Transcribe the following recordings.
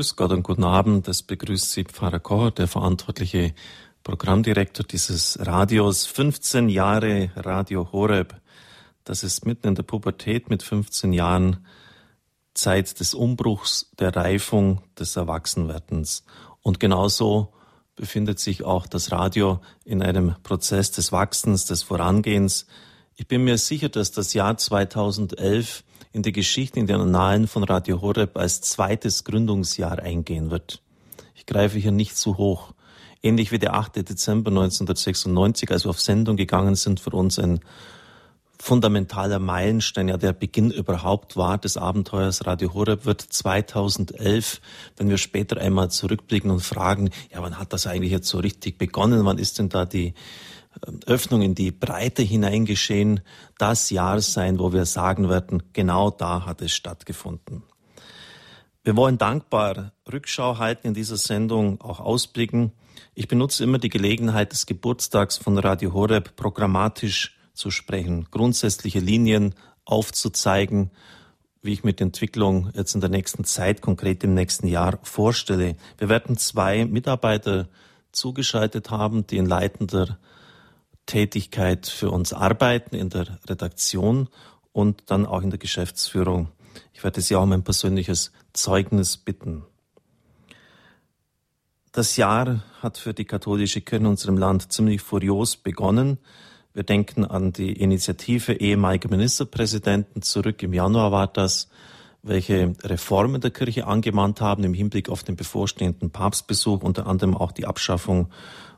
Grüß Gott und guten Abend. Das begrüßt Sie Pfarrer Kocher, der verantwortliche Programmdirektor dieses Radios. 15 Jahre Radio Horeb. Das ist mitten in der Pubertät mit 15 Jahren Zeit des Umbruchs, der Reifung, des Erwachsenwerdens. Und genauso befindet sich auch das Radio in einem Prozess des Wachsens, des Vorangehens. Ich bin mir sicher, dass das Jahr 2011 in die Geschichte, in den Annalen von Radio Horeb als zweites Gründungsjahr eingehen wird. Ich greife hier nicht zu hoch. Ähnlich wie der 8. Dezember 1996, als wir auf Sendung gegangen sind, für uns ein fundamentaler Meilenstein, ja der Beginn überhaupt war des Abenteuers Radio Horeb, wird 2011, wenn wir später einmal zurückblicken und fragen, ja, wann hat das eigentlich jetzt so richtig begonnen? Wann ist denn da die Öffnung in die Breite hineingeschehen, das Jahr sein, wo wir sagen werden, genau da hat es stattgefunden. Wir wollen dankbar Rückschau halten in dieser Sendung, auch ausblicken. Ich benutze immer die Gelegenheit des Geburtstags von Radio Horeb programmatisch zu sprechen, grundsätzliche Linien aufzuzeigen, wie ich mir die Entwicklung jetzt in der nächsten Zeit, konkret im nächsten Jahr vorstelle. Wir werden zwei Mitarbeiter zugeschaltet haben, die in leitender Tätigkeit für uns arbeiten in der Redaktion und dann auch in der Geschäftsführung. Ich werde Sie auch um ein persönliches Zeugnis bitten. Das Jahr hat für die katholische Kirche in unserem Land ziemlich furios begonnen. Wir denken an die Initiative ehemaliger Ministerpräsidenten zurück. Im Januar war das, welche Reformen der Kirche angemahnt haben im Hinblick auf den bevorstehenden Papstbesuch, unter anderem auch die Abschaffung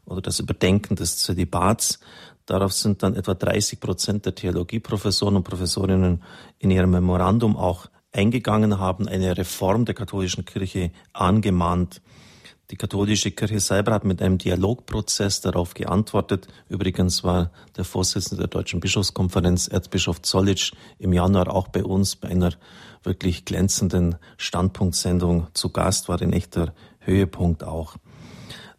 oder das Überdenken des Zölibats. Darauf sind dann etwa 30 Prozent der Theologieprofessoren und Professorinnen in ihrem Memorandum auch eingegangen haben, eine Reform der katholischen Kirche angemahnt. Die katholische Kirche selber hat mit einem Dialogprozess darauf geantwortet. Übrigens war der Vorsitzende der Deutschen Bischofskonferenz, Erzbischof Zollitsch, im Januar auch bei uns bei einer wirklich glänzenden Standpunktsendung zu Gast, war ein echter Höhepunkt auch.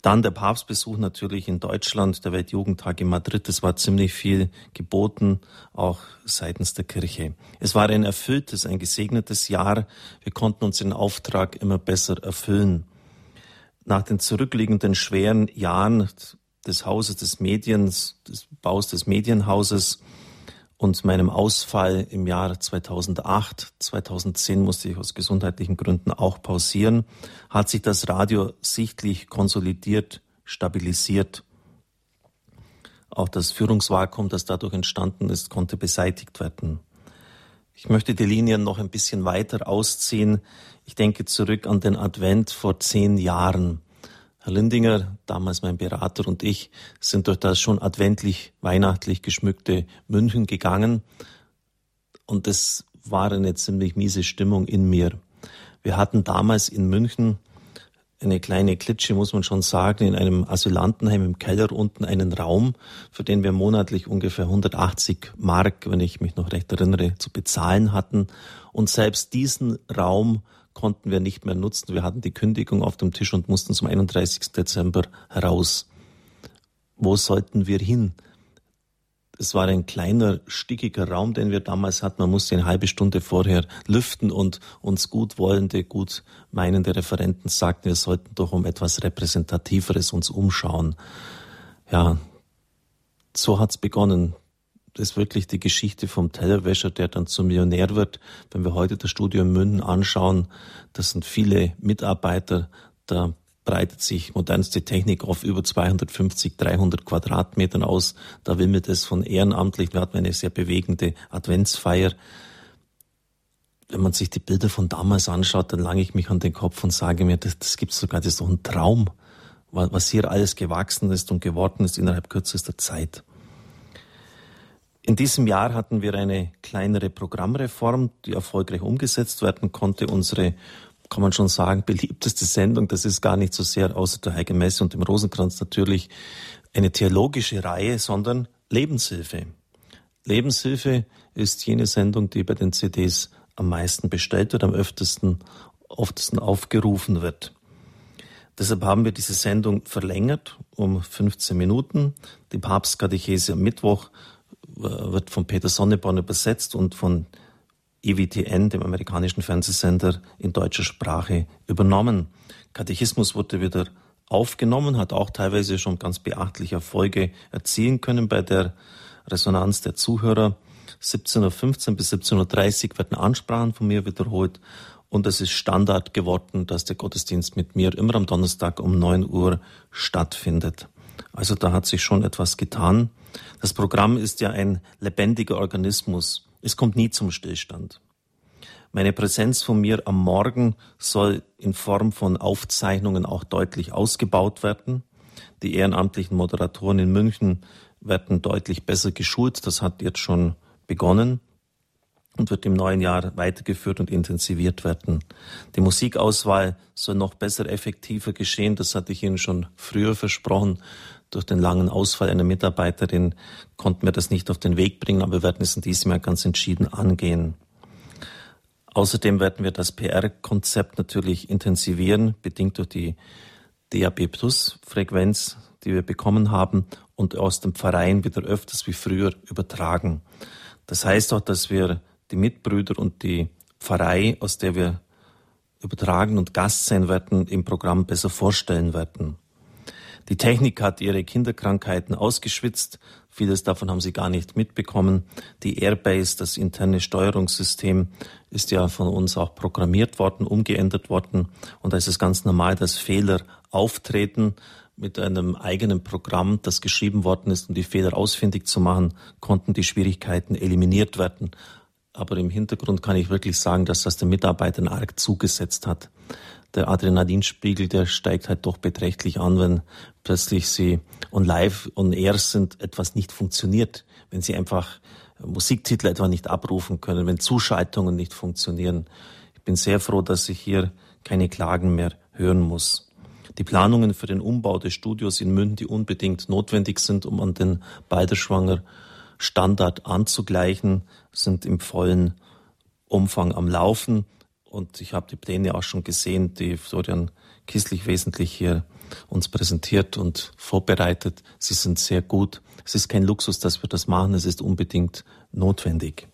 Dann der Papstbesuch natürlich in Deutschland, der Weltjugendtag in Madrid. Es war ziemlich viel geboten, auch seitens der Kirche. Es war ein erfülltes, ein gesegnetes Jahr. Wir konnten uns den Auftrag immer besser erfüllen. Nach den zurückliegenden schweren Jahren des Hauses des Mediens, des Baus des Medienhauses, und meinem Ausfall im Jahr 2008, 2010 musste ich aus gesundheitlichen Gründen auch pausieren, hat sich das Radio sichtlich konsolidiert, stabilisiert. Auch das Führungsvakuum, das dadurch entstanden ist, konnte beseitigt werden. Ich möchte die Linien noch ein bisschen weiter ausziehen. Ich denke zurück an den Advent vor zehn Jahren. Herr Lindinger, damals mein Berater und ich sind durch das schon adventlich, weihnachtlich geschmückte München gegangen und es war eine ziemlich miese Stimmung in mir. Wir hatten damals in München eine kleine Klitsche, muss man schon sagen, in einem Asylantenheim im Keller unten einen Raum, für den wir monatlich ungefähr 180 Mark, wenn ich mich noch recht erinnere, zu bezahlen hatten. Und selbst diesen Raum konnten wir nicht mehr nutzen. Wir hatten die Kündigung auf dem Tisch und mussten zum 31. Dezember heraus. Wo sollten wir hin? Es war ein kleiner, stickiger Raum, den wir damals hatten. Man musste eine halbe Stunde vorher lüften und uns gut wollende, gut meinende Referenten sagten, wir sollten doch um etwas Repräsentativeres uns umschauen. Ja, so hat's begonnen ist wirklich die Geschichte vom Tellerwäscher, der dann zum Millionär wird. Wenn wir heute das Studio in München anschauen, das sind viele Mitarbeiter, da breitet sich modernste Technik auf über 250, 300 Quadratmetern aus. Da mir das von ehrenamtlich, wir hatten eine sehr bewegende Adventsfeier. Wenn man sich die Bilder von damals anschaut, dann lange ich mich an den Kopf und sage mir, das, das gibt sogar, das ist doch ein Traum, was hier alles gewachsen ist und geworden ist innerhalb kürzester Zeit. In diesem Jahr hatten wir eine kleinere Programmreform, die erfolgreich umgesetzt werden konnte. Unsere, kann man schon sagen, beliebteste Sendung, das ist gar nicht so sehr außer der Heilige Messe und dem Rosenkranz natürlich eine theologische Reihe, sondern Lebenshilfe. Lebenshilfe ist jene Sendung, die bei den CDs am meisten bestellt wird, am öftesten, oftesten aufgerufen wird. Deshalb haben wir diese Sendung verlängert um 15 Minuten. Die Papstkatechese am Mittwoch wird von Peter Sonneborn übersetzt und von EWTN, dem amerikanischen Fernsehsender, in deutscher Sprache übernommen. Katechismus wurde wieder aufgenommen, hat auch teilweise schon ganz beachtliche Erfolge erzielen können bei der Resonanz der Zuhörer. 17.15 Uhr bis 17.30 Uhr werden Ansprachen von mir wiederholt und es ist Standard geworden, dass der Gottesdienst mit mir immer am Donnerstag um 9 Uhr stattfindet. Also da hat sich schon etwas getan. Das Programm ist ja ein lebendiger Organismus. Es kommt nie zum Stillstand. Meine Präsenz von mir am Morgen soll in Form von Aufzeichnungen auch deutlich ausgebaut werden. Die ehrenamtlichen Moderatoren in München werden deutlich besser geschult. Das hat jetzt schon begonnen und wird im neuen Jahr weitergeführt und intensiviert werden. Die Musikauswahl soll noch besser, effektiver geschehen. Das hatte ich Ihnen schon früher versprochen. Durch den langen Ausfall einer Mitarbeiterin konnten wir das nicht auf den Weg bringen, aber wir werden es in diesem Jahr ganz entschieden angehen. Außerdem werden wir das PR-Konzept natürlich intensivieren, bedingt durch die DAB Plus Frequenz, die wir bekommen haben und aus dem Verein wieder öfters wie früher übertragen. Das heißt auch, dass wir die Mitbrüder und die Pfarrei, aus der wir übertragen und Gast sein werden, im Programm besser vorstellen werden. Die Technik hat ihre Kinderkrankheiten ausgeschwitzt. Vieles davon haben sie gar nicht mitbekommen. Die Airbase, das interne Steuerungssystem, ist ja von uns auch programmiert worden, umgeändert worden. Und da ist es ganz normal, dass Fehler auftreten. Mit einem eigenen Programm, das geschrieben worden ist, um die Fehler ausfindig zu machen, konnten die Schwierigkeiten eliminiert werden. Aber im Hintergrund kann ich wirklich sagen, dass das den Mitarbeitern arg zugesetzt hat der Adrenalinspiegel, der steigt halt doch beträchtlich an, wenn plötzlich sie on live, on air sind, etwas nicht funktioniert, wenn sie einfach Musiktitel etwa nicht abrufen können, wenn Zuschaltungen nicht funktionieren. Ich bin sehr froh, dass ich hier keine Klagen mehr hören muss. Die Planungen für den Umbau des Studios in München, die unbedingt notwendig sind, um an den Balderschwanger Standard anzugleichen, sind im vollen Umfang am Laufen. Und ich habe die Pläne auch schon gesehen, die Florian Kisslich wesentlich hier uns präsentiert und vorbereitet. Sie sind sehr gut. Es ist kein Luxus, dass wir das machen. Es ist unbedingt notwendig.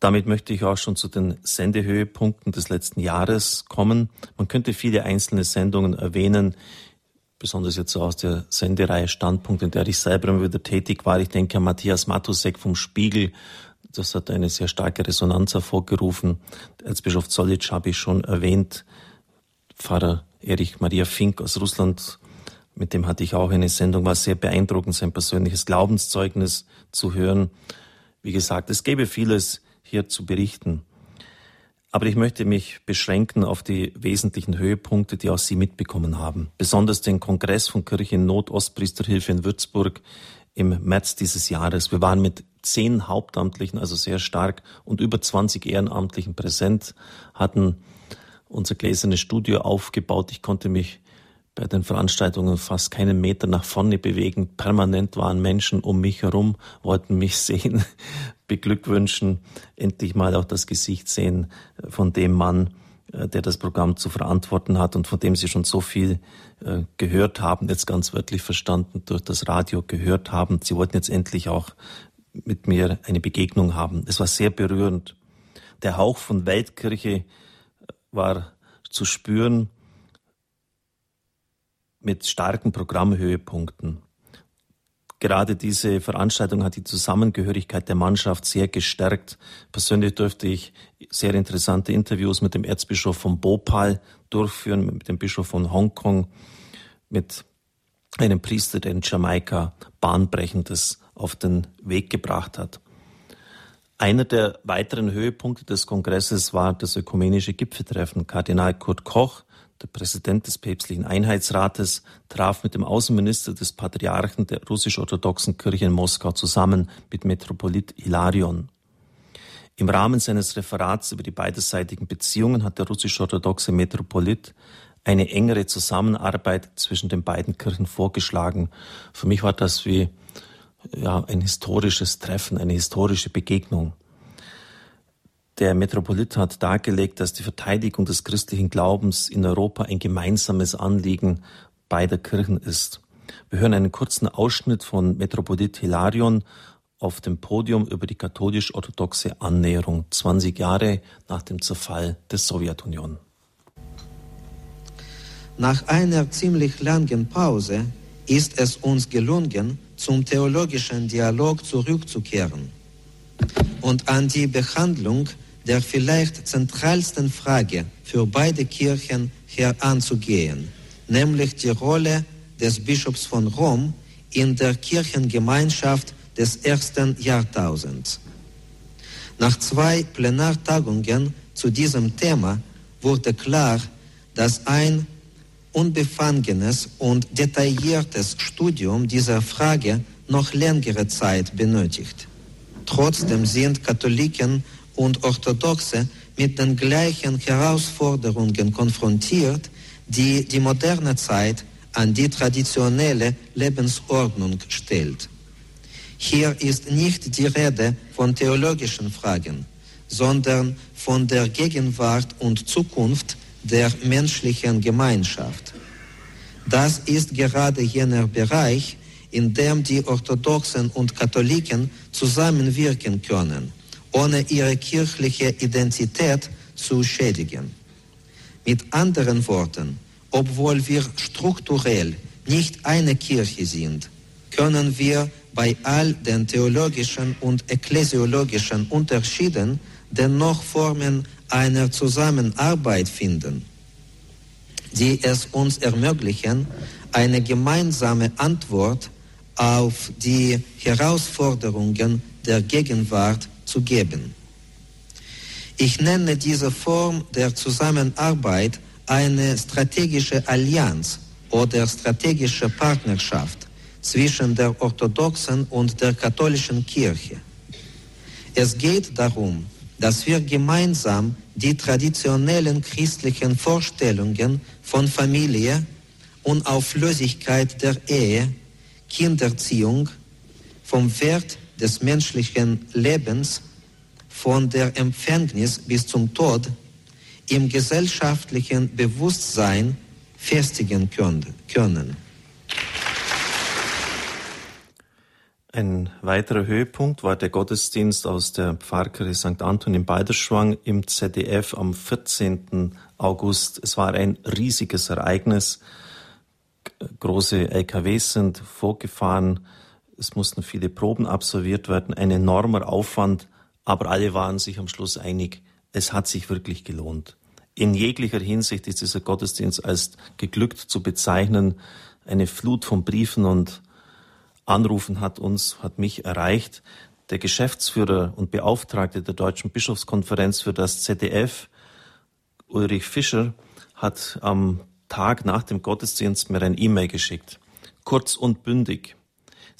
Damit möchte ich auch schon zu den Sendehöhepunkten des letzten Jahres kommen. Man könnte viele einzelne Sendungen erwähnen, besonders jetzt so aus der Sendereihe Standpunkt, in der ich selber wieder tätig war. Ich denke an Matthias Matusek vom Spiegel das hat eine sehr starke Resonanz hervorgerufen. Erzbischof Zollitsch habe ich schon erwähnt. Pfarrer Erich Maria Fink aus Russland, mit dem hatte ich auch eine Sendung, war sehr beeindruckend, sein persönliches Glaubenszeugnis zu hören. Wie gesagt, es gäbe vieles hier zu berichten. Aber ich möchte mich beschränken auf die wesentlichen Höhepunkte, die auch Sie mitbekommen haben. Besonders den Kongress von Kirche in Not Ostpriesterhilfe in Würzburg im März dieses Jahres. Wir waren mit zehn Hauptamtlichen, also sehr stark, und über 20 Ehrenamtlichen präsent, hatten unser gläsernes Studio aufgebaut. Ich konnte mich bei den Veranstaltungen fast keinen Meter nach vorne bewegen. Permanent waren Menschen um mich herum, wollten mich sehen, beglückwünschen, endlich mal auch das Gesicht sehen von dem Mann, äh, der das Programm zu verantworten hat und von dem Sie schon so viel äh, gehört haben, jetzt ganz wörtlich verstanden, durch das Radio gehört haben. Sie wollten jetzt endlich auch mit mir eine Begegnung haben. Es war sehr berührend. Der Hauch von Weltkirche äh, war zu spüren mit starken Programmhöhepunkten. Gerade diese Veranstaltung hat die Zusammengehörigkeit der Mannschaft sehr gestärkt. Persönlich durfte ich sehr interessante Interviews mit dem Erzbischof von Bhopal durchführen, mit dem Bischof von Hongkong, mit einem Priester, der in Jamaika Bahnbrechendes auf den Weg gebracht hat. Einer der weiteren Höhepunkte des Kongresses war das ökumenische Gipfeltreffen. Kardinal Kurt Koch der Präsident des päpstlichen Einheitsrates traf mit dem Außenminister des Patriarchen der russisch-orthodoxen Kirche in Moskau zusammen mit Metropolit Hilarion. Im Rahmen seines Referats über die beiderseitigen Beziehungen hat der russisch-orthodoxe Metropolit eine engere Zusammenarbeit zwischen den beiden Kirchen vorgeschlagen. Für mich war das wie ja, ein historisches Treffen, eine historische Begegnung. Der Metropolit hat dargelegt, dass die Verteidigung des christlichen Glaubens in Europa ein gemeinsames Anliegen beider Kirchen ist. Wir hören einen kurzen Ausschnitt von Metropolit Hilarion auf dem Podium über die katholisch-orthodoxe Annäherung 20 Jahre nach dem Zerfall der Sowjetunion. Nach einer ziemlich langen Pause ist es uns gelungen, zum theologischen Dialog zurückzukehren und an die Behandlung der vielleicht zentralsten Frage für beide Kirchen heranzugehen, nämlich die Rolle des Bischofs von Rom in der Kirchengemeinschaft des ersten Jahrtausends. Nach zwei Plenartagungen zu diesem Thema wurde klar, dass ein unbefangenes und detailliertes Studium dieser Frage noch längere Zeit benötigt. Trotzdem sind Katholiken und Orthodoxe mit den gleichen Herausforderungen konfrontiert, die die moderne Zeit an die traditionelle Lebensordnung stellt. Hier ist nicht die Rede von theologischen Fragen, sondern von der Gegenwart und Zukunft der menschlichen Gemeinschaft. Das ist gerade jener Bereich, in dem die Orthodoxen und Katholiken zusammenwirken können, ohne ihre kirchliche Identität zu schädigen. Mit anderen Worten, obwohl wir strukturell nicht eine Kirche sind, können wir bei all den theologischen und ekklesiologischen Unterschieden dennoch Formen einer Zusammenarbeit finden, die es uns ermöglichen, eine gemeinsame Antwort auf die Herausforderungen der Gegenwart zu geben. Ich nenne diese Form der Zusammenarbeit eine strategische Allianz oder strategische Partnerschaft zwischen der orthodoxen und der katholischen Kirche. Es geht darum, dass wir gemeinsam die traditionellen christlichen Vorstellungen von Familie, Unauflösigkeit der Ehe, Kinderziehung, vom Wert des menschlichen Lebens, von der Empfängnis bis zum Tod im gesellschaftlichen Bewusstsein festigen können. Ein weiterer Höhepunkt war der Gottesdienst aus der Pfarrkirche St. Anton in Beiderschwang im ZDF am 14. August. Es war ein riesiges Ereignis. Große LKWs sind vorgefahren. Es mussten viele Proben absolviert werden. Ein enormer Aufwand. Aber alle waren sich am Schluss einig. Es hat sich wirklich gelohnt. In jeglicher Hinsicht ist dieser Gottesdienst als geglückt zu bezeichnen. Eine Flut von Briefen und Anrufen hat uns, hat mich erreicht. Der Geschäftsführer und Beauftragte der Deutschen Bischofskonferenz für das ZDF, Ulrich Fischer, hat am Tag nach dem Gottesdienst mir ein E-Mail geschickt. Kurz und bündig.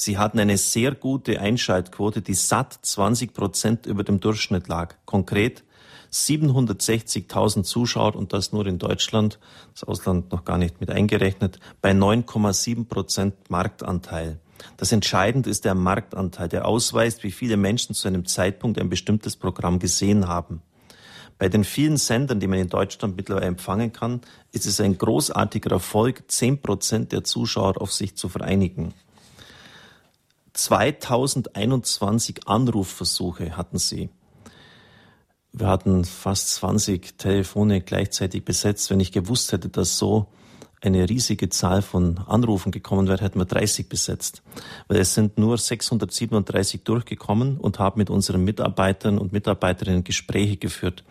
Sie hatten eine sehr gute Einschaltquote, die satt 20 Prozent über dem Durchschnitt lag. Konkret 760.000 Zuschauer und das nur in Deutschland, das Ausland noch gar nicht mit eingerechnet, bei 9,7 Prozent Marktanteil. Das Entscheidende ist der Marktanteil, der ausweist, wie viele Menschen zu einem Zeitpunkt ein bestimmtes Programm gesehen haben. Bei den vielen Sendern, die man in Deutschland mittlerweile empfangen kann, ist es ein großartiger Erfolg, zehn Prozent der Zuschauer auf sich zu vereinigen. 2021 Anrufversuche hatten sie. Wir hatten fast 20 Telefone gleichzeitig besetzt. Wenn ich gewusst hätte, dass so eine riesige Zahl von Anrufen gekommen wäre, hätten wir 30 besetzt. Weil es sind nur 637 durchgekommen und haben mit unseren Mitarbeitern und Mitarbeiterinnen Gespräche geführt.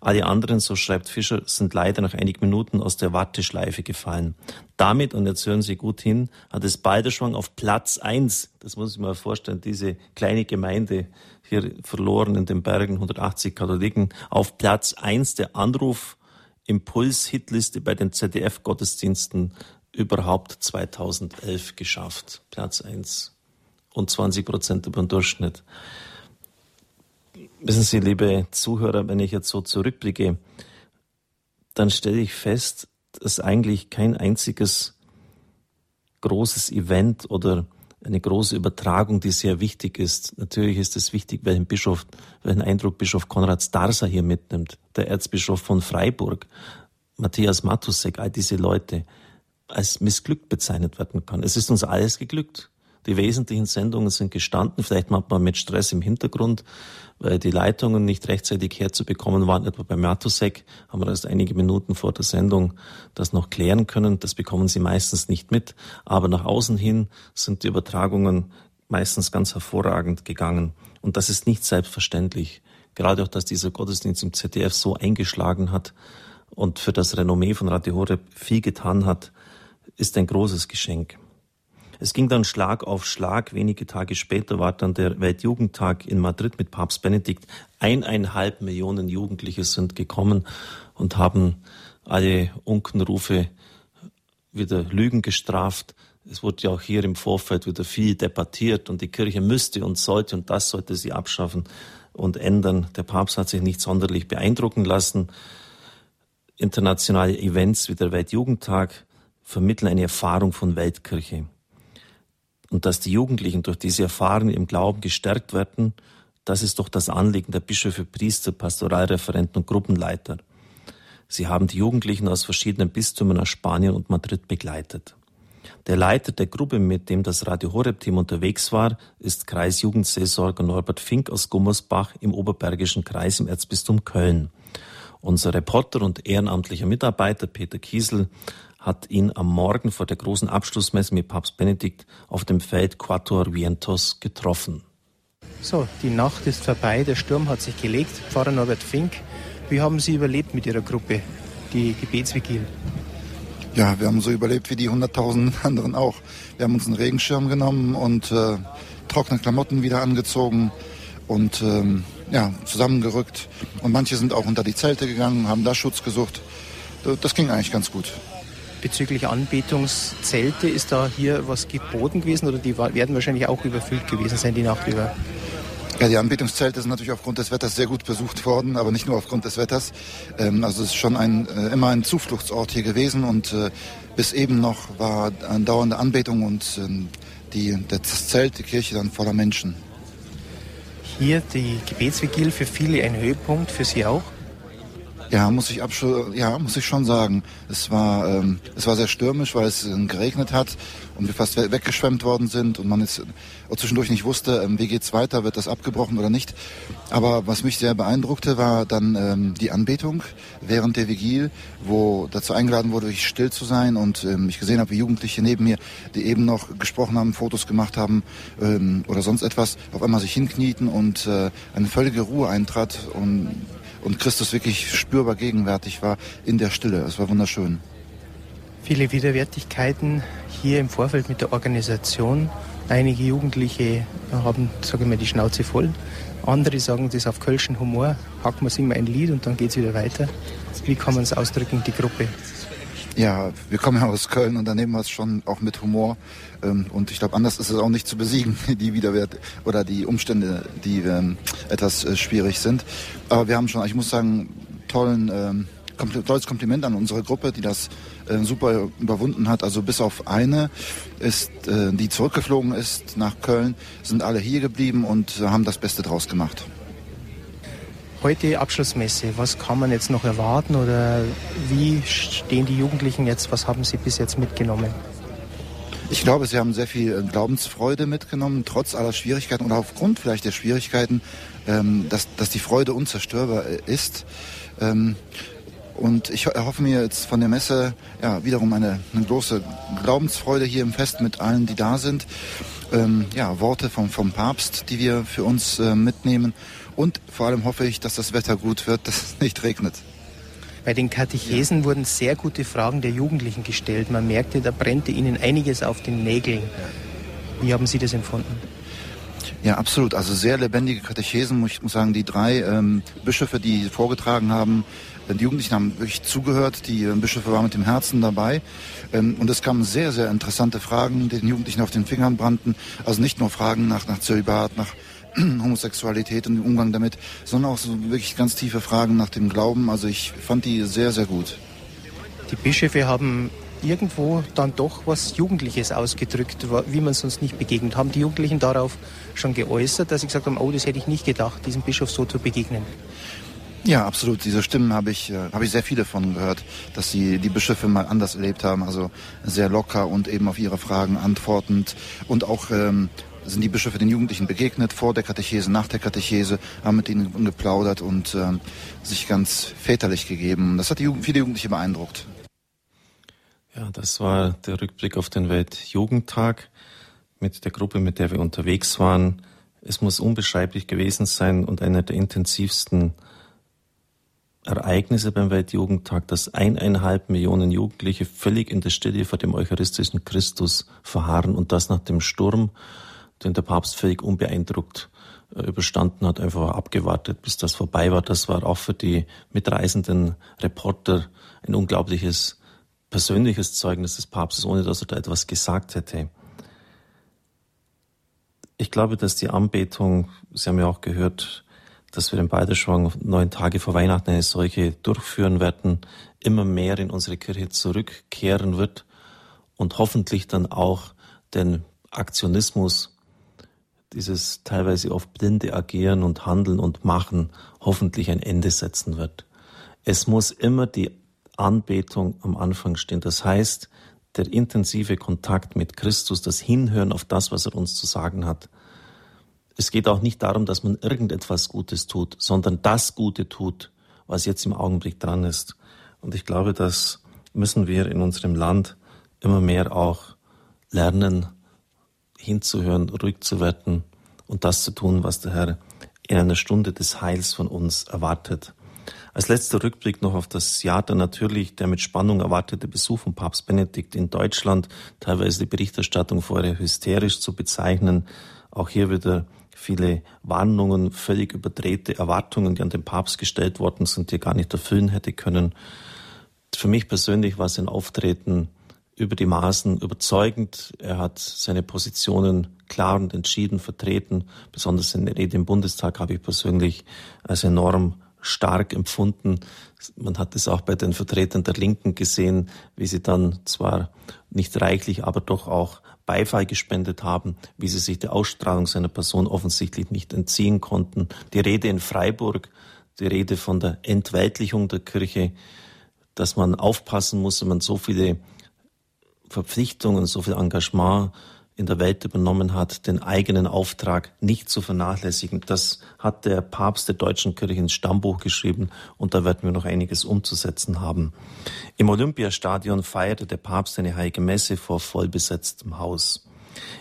Alle anderen, so schreibt Fischer, sind leider nach einigen Minuten aus der Warteschleife gefallen. Damit, und jetzt hören Sie gut hin, hat es Balderschwang auf Platz eins. das muss ich mir vorstellen, diese kleine Gemeinde hier verloren in den Bergen, 180 Katholiken, auf Platz eins der Anruf Impuls-Hitliste bei den ZDF-Gottesdiensten überhaupt 2011 geschafft. Platz 1 und 20 Prozent über den Durchschnitt. Wissen Sie, liebe Zuhörer, wenn ich jetzt so zurückblicke, dann stelle ich fest, dass eigentlich kein einziges großes Event oder eine große Übertragung, die sehr wichtig ist. Natürlich ist es wichtig, welchen Bischof, welchen Eindruck Bischof Konrad Starser hier mitnimmt, der Erzbischof von Freiburg, Matthias Matusek, all diese Leute als missglückt bezeichnet werden kann. Es ist uns alles geglückt. Die wesentlichen Sendungen sind gestanden, vielleicht manchmal mit Stress im Hintergrund, weil die Leitungen nicht rechtzeitig herzubekommen waren. Etwa bei Matusek haben wir erst einige Minuten vor der Sendung das noch klären können. Das bekommen Sie meistens nicht mit. Aber nach außen hin sind die Übertragungen meistens ganz hervorragend gegangen. Und das ist nicht selbstverständlich. Gerade auch, dass dieser Gottesdienst im ZDF so eingeschlagen hat und für das Renommee von Radio Horeb viel getan hat, ist ein großes Geschenk. Es ging dann Schlag auf Schlag. Wenige Tage später war dann der Weltjugendtag in Madrid mit Papst Benedikt. Eineinhalb Millionen Jugendliche sind gekommen und haben alle Unkenrufe wieder Lügen gestraft. Es wurde ja auch hier im Vorfeld wieder viel debattiert und die Kirche müsste und sollte und das sollte sie abschaffen und ändern. Der Papst hat sich nicht sonderlich beeindrucken lassen. Internationale Events wie der Weltjugendtag vermitteln eine Erfahrung von Weltkirche und dass die Jugendlichen durch diese Erfahrungen im Glauben gestärkt werden, das ist doch das Anliegen der Bischöfe, Priester, Pastoralreferenten und Gruppenleiter. Sie haben die Jugendlichen aus verschiedenen Bistümern aus Spanien und Madrid begleitet. Der Leiter der Gruppe, mit dem das Radio Horeb-Team unterwegs war, ist Kreisjugendseelsorger Norbert Fink aus Gummersbach im Oberbergischen Kreis im Erzbistum Köln. Unser Reporter und ehrenamtlicher Mitarbeiter Peter Kiesel hat ihn am Morgen vor der großen Abschlussmesse mit Papst Benedikt auf dem Feld Quator Vientos getroffen. So, die Nacht ist vorbei, der Sturm hat sich gelegt. Pfarrer Norbert Fink, wie haben Sie überlebt mit Ihrer Gruppe, die Gebetsvigil? Ja, wir haben so überlebt wie die hunderttausenden anderen auch. Wir haben uns einen Regenschirm genommen und äh, trockene Klamotten wieder angezogen und ähm, ja, zusammengerückt. Und manche sind auch unter die Zelte gegangen, haben da Schutz gesucht. Das ging eigentlich ganz gut bezüglich Anbetungszelte, ist da hier was geboten gewesen oder die werden wahrscheinlich auch überfüllt gewesen sein die Nacht über? Ja, die Anbetungszelte sind natürlich aufgrund des Wetters sehr gut besucht worden, aber nicht nur aufgrund des Wetters. Ähm, also es ist schon ein, äh, immer ein Zufluchtsort hier gewesen und äh, bis eben noch war eine dauernde Anbetung und äh, die, das Zelt, die Kirche dann voller Menschen. Hier die Gebetsvigil für viele ein Höhepunkt, für Sie auch? Ja, muss ich ja, muss ich schon sagen. Es war, ähm, es war sehr stürmisch, weil es äh, geregnet hat und wir fast weggeschwemmt worden sind und man jetzt zwischendurch nicht wusste, ähm, wie geht's weiter, wird das abgebrochen oder nicht. Aber was mich sehr beeindruckte, war dann ähm, die Anbetung während der Vigil, wo dazu eingeladen wurde, wirklich still zu sein und ähm, ich gesehen habe, wie Jugendliche neben mir, die eben noch gesprochen haben, Fotos gemacht haben ähm, oder sonst etwas, auf einmal sich hinknieten und äh, eine völlige Ruhe eintrat und und Christus wirklich spürbar gegenwärtig war in der Stille. Es war wunderschön. Viele Widerwärtigkeiten hier im Vorfeld mit der Organisation. Einige Jugendliche haben, sage ich mal, die Schnauze voll. Andere sagen das auf kölschen Humor. Hacken wir, wir ein Lied und dann geht es wieder weiter. Wie kann man es ausdrücken, die Gruppe? Ja, wir kommen ja aus Köln und da nehmen wir es schon auch mit Humor. Ähm, und ich glaube, anders ist es auch nicht zu besiegen, die Widerwert oder die Umstände, die ähm, etwas äh, schwierig sind. Aber wir haben schon, ich muss sagen, tollen, ähm, tolles Kompliment an unsere Gruppe, die das äh, super überwunden hat. Also bis auf eine ist, äh, die zurückgeflogen ist nach Köln, sind alle hier geblieben und haben das Beste draus gemacht. Heute Abschlussmesse. Was kann man jetzt noch erwarten oder wie stehen die Jugendlichen jetzt? Was haben sie bis jetzt mitgenommen? Ich glaube, sie haben sehr viel äh, Glaubensfreude mitgenommen, trotz aller Schwierigkeiten oder aufgrund vielleicht der Schwierigkeiten, ähm, dass, dass die Freude unzerstörbar äh, ist. Ähm, und ich erhoffe mir jetzt von der Messe ja, wiederum eine, eine große Glaubensfreude hier im Fest mit allen, die da sind. Ähm, ja, Worte vom, vom Papst, die wir für uns äh, mitnehmen und vor allem hoffe ich, dass das Wetter gut wird, dass es nicht regnet. Bei den Katechesen ja. wurden sehr gute Fragen der Jugendlichen gestellt. Man merkte, da brennte ihnen einiges auf den Nägeln. Wie haben Sie das empfunden? Ja, absolut. Also sehr lebendige Katechesen. Ich muss sagen, die drei ähm, Bischöfe, die vorgetragen haben, äh, die Jugendlichen haben wirklich zugehört. Die äh, Bischöfe waren mit dem Herzen dabei. Ähm, und es kamen sehr, sehr interessante Fragen, die den Jugendlichen auf den Fingern brannten. Also nicht nur Fragen nach, nach Zölibat, nach Homosexualität und dem Umgang damit, sondern auch so wirklich ganz tiefe Fragen nach dem Glauben. Also ich fand die sehr, sehr gut. Die Bischöfe haben irgendwo dann doch was Jugendliches ausgedrückt, wie man es uns nicht begegnet. Haben die Jugendlichen darauf schon geäußert, dass sie gesagt haben, oh, das hätte ich nicht gedacht, diesem Bischof so zu begegnen? Ja, absolut. Diese Stimmen habe ich, äh, habe ich sehr viele von gehört, dass sie die Bischöfe mal anders erlebt haben, also sehr locker und eben auf ihre Fragen antwortend und auch ähm, sind die Bischöfe den Jugendlichen begegnet, vor der Katechese, nach der Katechese, haben mit ihnen geplaudert und ähm, sich ganz väterlich gegeben. Das hat die Jugend, viele Jugendliche beeindruckt. Ja, das war der Rückblick auf den Weltjugendtag mit der Gruppe, mit der wir unterwegs waren. Es muss unbeschreiblich gewesen sein und einer der intensivsten Ereignisse beim Weltjugendtag, dass eineinhalb Millionen Jugendliche völlig in der Stille vor dem eucharistischen Christus verharren und das nach dem Sturm, den der Papst völlig unbeeindruckt äh, überstanden hat, einfach abgewartet, bis das vorbei war. Das war auch für die mitreisenden Reporter ein unglaubliches persönliches Zeugnis des Papstes, ohne dass er da etwas gesagt hätte. Ich glaube, dass die Anbetung, Sie haben ja auch gehört, dass wir in Balderschwang neun Tage vor Weihnachten eine solche durchführen werden, immer mehr in unsere Kirche zurückkehren wird und hoffentlich dann auch den Aktionismus, dieses teilweise oft blinde Agieren und Handeln und Machen hoffentlich ein Ende setzen wird. Es muss immer die Anbetung am Anfang stehen. Das heißt, der intensive Kontakt mit Christus, das Hinhören auf das, was er uns zu sagen hat. Es geht auch nicht darum, dass man irgendetwas Gutes tut, sondern das Gute tut, was jetzt im Augenblick dran ist. Und ich glaube, das müssen wir in unserem Land immer mehr auch lernen, hinzuhören, ruhig zu werden und das zu tun, was der Herr in einer Stunde des Heils von uns erwartet. Als letzter Rückblick noch auf das Jahr dann natürlich der mit Spannung erwartete Besuch von Papst Benedikt in Deutschland, teilweise die Berichterstattung vorher hysterisch zu bezeichnen. Auch hier wieder viele Warnungen, völlig überdrehte Erwartungen, die an den Papst gestellt worden sind, die er gar nicht erfüllen hätte können. Für mich persönlich war sein Auftreten über die Maßen überzeugend. Er hat seine Positionen klar und entschieden vertreten. Besonders in der Rede im Bundestag habe ich persönlich als enorm stark empfunden. Man hat es auch bei den Vertretern der Linken gesehen, wie sie dann zwar nicht reichlich, aber doch auch Beifall gespendet haben, wie sie sich der Ausstrahlung seiner Person offensichtlich nicht entziehen konnten. Die Rede in Freiburg, die Rede von der Entweltlichung der Kirche, dass man aufpassen muss, wenn man so viele Verpflichtungen, so viel Engagement in der Welt übernommen hat, den eigenen Auftrag nicht zu vernachlässigen. Das hat der Papst der deutschen Kirche ins Stammbuch geschrieben und da werden wir noch einiges umzusetzen haben. Im Olympiastadion feierte der Papst eine heilige Messe vor vollbesetztem Haus.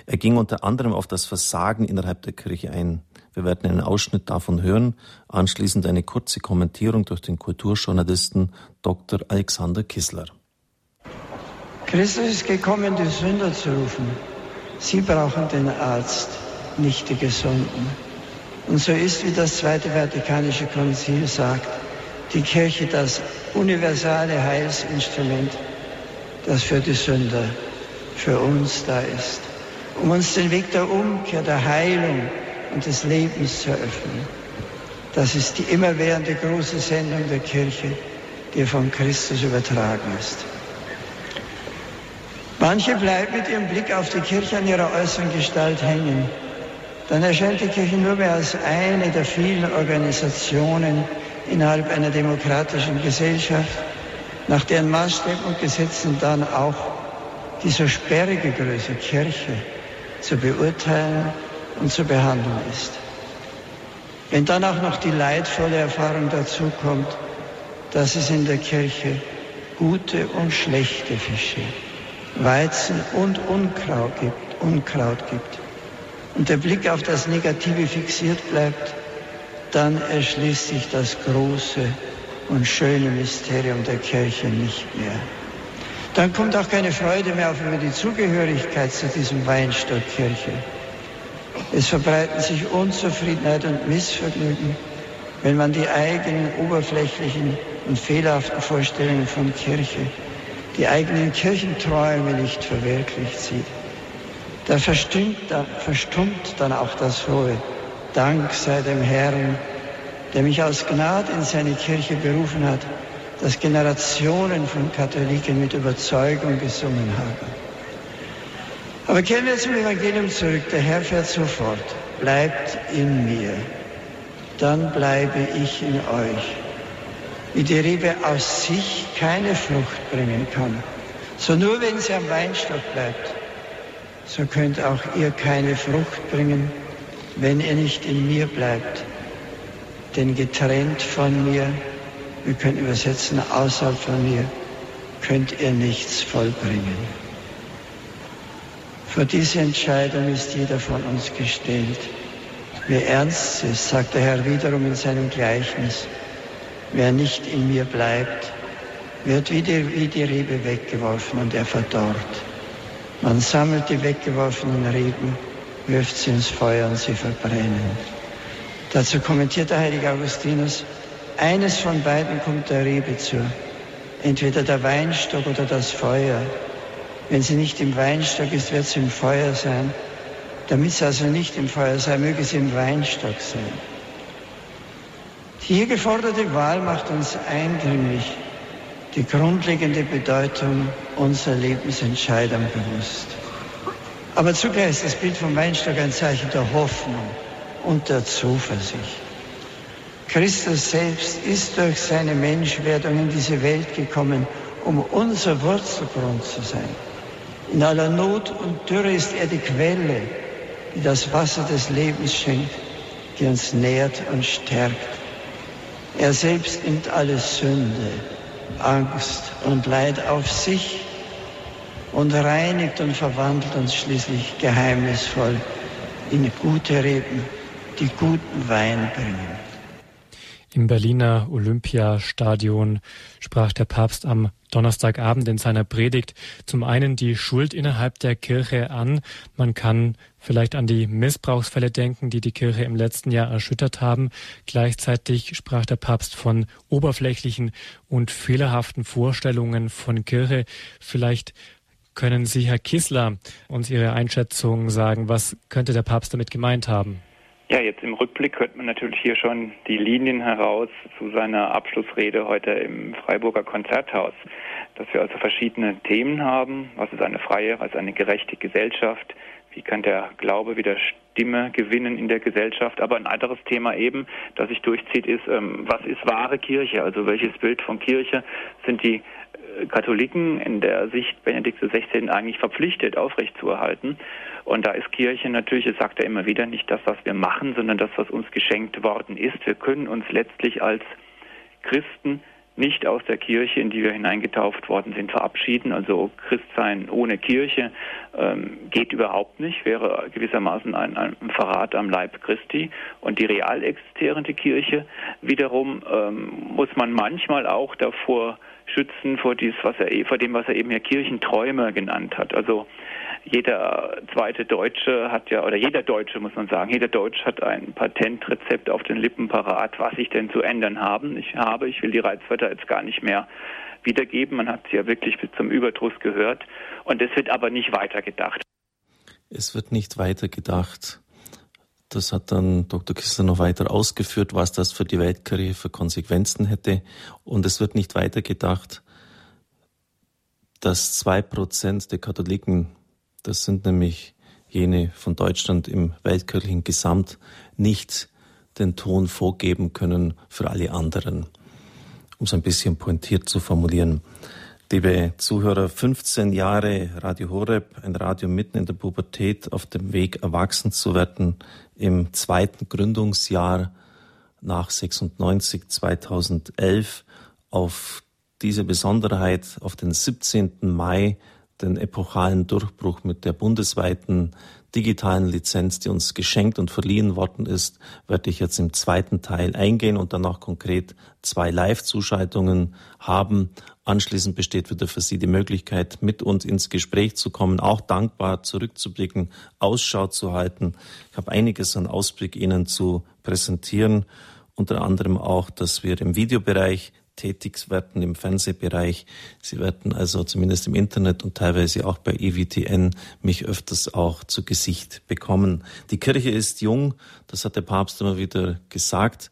Er ging unter anderem auf das Versagen innerhalb der Kirche ein. Wir werden einen Ausschnitt davon hören, anschließend eine kurze Kommentierung durch den Kulturjournalisten Dr. Alexander Kissler. Christus ist gekommen, die Sünder zu rufen Sie brauchen den Arzt, nicht die Gesunden. Und so ist, wie das Zweite Vatikanische Konzil sagt, die Kirche das universale Heilsinstrument, das für die Sünder, für uns da ist, um uns den Weg der Umkehr, der Heilung und des Lebens zu öffnen. Das ist die immerwährende große Sendung der Kirche, die von Christus übertragen ist. Manche bleiben mit ihrem Blick auf die Kirche an ihrer äußeren Gestalt hängen. Dann erscheint die Kirche nur mehr als eine der vielen Organisationen innerhalb einer demokratischen Gesellschaft, nach deren Maßstäben und Gesetzen dann auch die so sperrige Größe Kirche zu beurteilen und zu behandeln ist. Wenn dann auch noch die leidvolle Erfahrung dazu kommt, dass es in der Kirche gute und schlechte Fische Weizen und Unkraut gibt, Unkraut gibt und der Blick auf das Negative fixiert bleibt, dann erschließt sich das große und schöne Mysterium der Kirche nicht mehr. Dann kommt auch keine Freude mehr auf über die Zugehörigkeit zu diesem Weinstock Kirche. Es verbreiten sich Unzufriedenheit und Missvergnügen, wenn man die eigenen oberflächlichen und fehlerhaften Vorstellungen von Kirche die eigenen Kirchenträume nicht verwirklicht sieht. Da verstummt, da verstummt dann auch das hohe Dank sei dem Herrn, der mich aus Gnade in seine Kirche berufen hat, dass Generationen von Katholiken mit Überzeugung gesungen haben. Aber kehren wir zum Evangelium zurück. Der Herr fährt sofort. Bleibt in mir, dann bleibe ich in euch. Wie die Rebe aus sich keine Frucht bringen kann, so nur wenn sie am Weinstock bleibt, so könnt auch ihr keine Frucht bringen, wenn ihr nicht in mir bleibt. Denn getrennt von mir, wir können übersetzen, außerhalb von mir, könnt ihr nichts vollbringen. Vor diese Entscheidung ist jeder von uns gestellt. Wie ernst ist, sagt der Herr wiederum in seinem Gleichnis. Wer nicht in mir bleibt, wird wie die, wie die Rebe weggeworfen und er verdorrt. Man sammelt die weggeworfenen Reben, wirft sie ins Feuer und sie verbrennen. Dazu kommentiert der heilige Augustinus, eines von beiden kommt der Rebe zu, entweder der Weinstock oder das Feuer. Wenn sie nicht im Weinstock ist, wird sie im Feuer sein. Damit sie also nicht im Feuer sei, möge sie im Weinstock sein. Die hier geforderte Wahl macht uns eindringlich die grundlegende Bedeutung unserer Lebensentscheidung bewusst. Aber zugleich ist das Bild vom Weinstock ein Zeichen der Hoffnung und der Zuversicht. Christus selbst ist durch seine Menschwerdung in diese Welt gekommen, um unser Wurzelgrund zu sein. In aller Not und Dürre ist er die Quelle, die das Wasser des Lebens schenkt, die uns nährt und stärkt. Er selbst nimmt alle Sünde, Angst und Leid auf sich und reinigt und verwandelt uns schließlich geheimnisvoll in gute Reben, die guten Wein bringen. Im Berliner Olympiastadion sprach der Papst am Donnerstagabend in seiner Predigt zum einen die Schuld innerhalb der Kirche an. Man kann vielleicht an die Missbrauchsfälle denken, die die Kirche im letzten Jahr erschüttert haben. Gleichzeitig sprach der Papst von oberflächlichen und fehlerhaften Vorstellungen von Kirche. Vielleicht können Sie, Herr Kissler, uns Ihre Einschätzung sagen. Was könnte der Papst damit gemeint haben? Ja, jetzt im Rückblick hört man natürlich hier schon die Linien heraus zu seiner Abschlussrede heute im Freiburger Konzerthaus, dass wir also verschiedene Themen haben. Was ist eine freie, was ist eine gerechte Gesellschaft? Wie kann der Glaube wieder Stimme gewinnen in der Gesellschaft? Aber ein anderes Thema eben, das sich durchzieht, ist, ähm, was ist wahre Kirche? Also welches Bild von Kirche sind die Katholiken in der Sicht Benedikt XVI eigentlich verpflichtet, aufrechtzuerhalten? Und da ist Kirche natürlich, das sagt er immer wieder, nicht das, was wir machen, sondern das, was uns geschenkt worden ist. Wir können uns letztlich als Christen nicht aus der Kirche, in die wir hineingetauft worden sind, verabschieden. Also Christsein ohne Kirche ähm, geht überhaupt nicht, wäre gewissermaßen ein, ein, Verrat am Leib Christi. Und die real existierende Kirche wiederum ähm, muss man manchmal auch davor schützen, vor, dies, was er, vor dem, was er eben hier Kirchenträume genannt hat. Also jeder zweite Deutsche hat ja, oder jeder Deutsche muss man sagen, jeder Deutsche hat ein Patentrezept auf den Lippen parat, was ich denn zu ändern haben. Ich habe, ich will die Reizwörter jetzt gar nicht mehr wiedergeben. Man hat sie ja wirklich bis zum Überdruss gehört. Und es wird aber nicht weitergedacht. Es wird nicht weitergedacht. Das hat dann Dr. Kissler noch weiter ausgeführt, was das für die Weltkirche für Konsequenzen hätte. Und es wird nicht weitergedacht, dass zwei Prozent der Katholiken das sind nämlich jene von Deutschland im weltkirchlichen Gesamt, nicht den Ton vorgeben können für alle anderen. Um es ein bisschen pointiert zu formulieren. Liebe Zuhörer, 15 Jahre Radio Horeb, ein Radio mitten in der Pubertät, auf dem Weg erwachsen zu werden, im zweiten Gründungsjahr nach 96, 2011, auf diese Besonderheit, auf den 17. Mai den epochalen Durchbruch mit der bundesweiten digitalen Lizenz, die uns geschenkt und verliehen worden ist, werde ich jetzt im zweiten Teil eingehen und danach konkret zwei Live-Zuschaltungen haben. Anschließend besteht wieder für Sie die Möglichkeit, mit uns ins Gespräch zu kommen, auch dankbar zurückzublicken, Ausschau zu halten. Ich habe einiges an Ausblick Ihnen zu präsentieren, unter anderem auch, dass wir im Videobereich tätig werden im Fernsehbereich. Sie werden also zumindest im Internet und teilweise auch bei EWTN mich öfters auch zu Gesicht bekommen. Die Kirche ist jung, das hat der Papst immer wieder gesagt.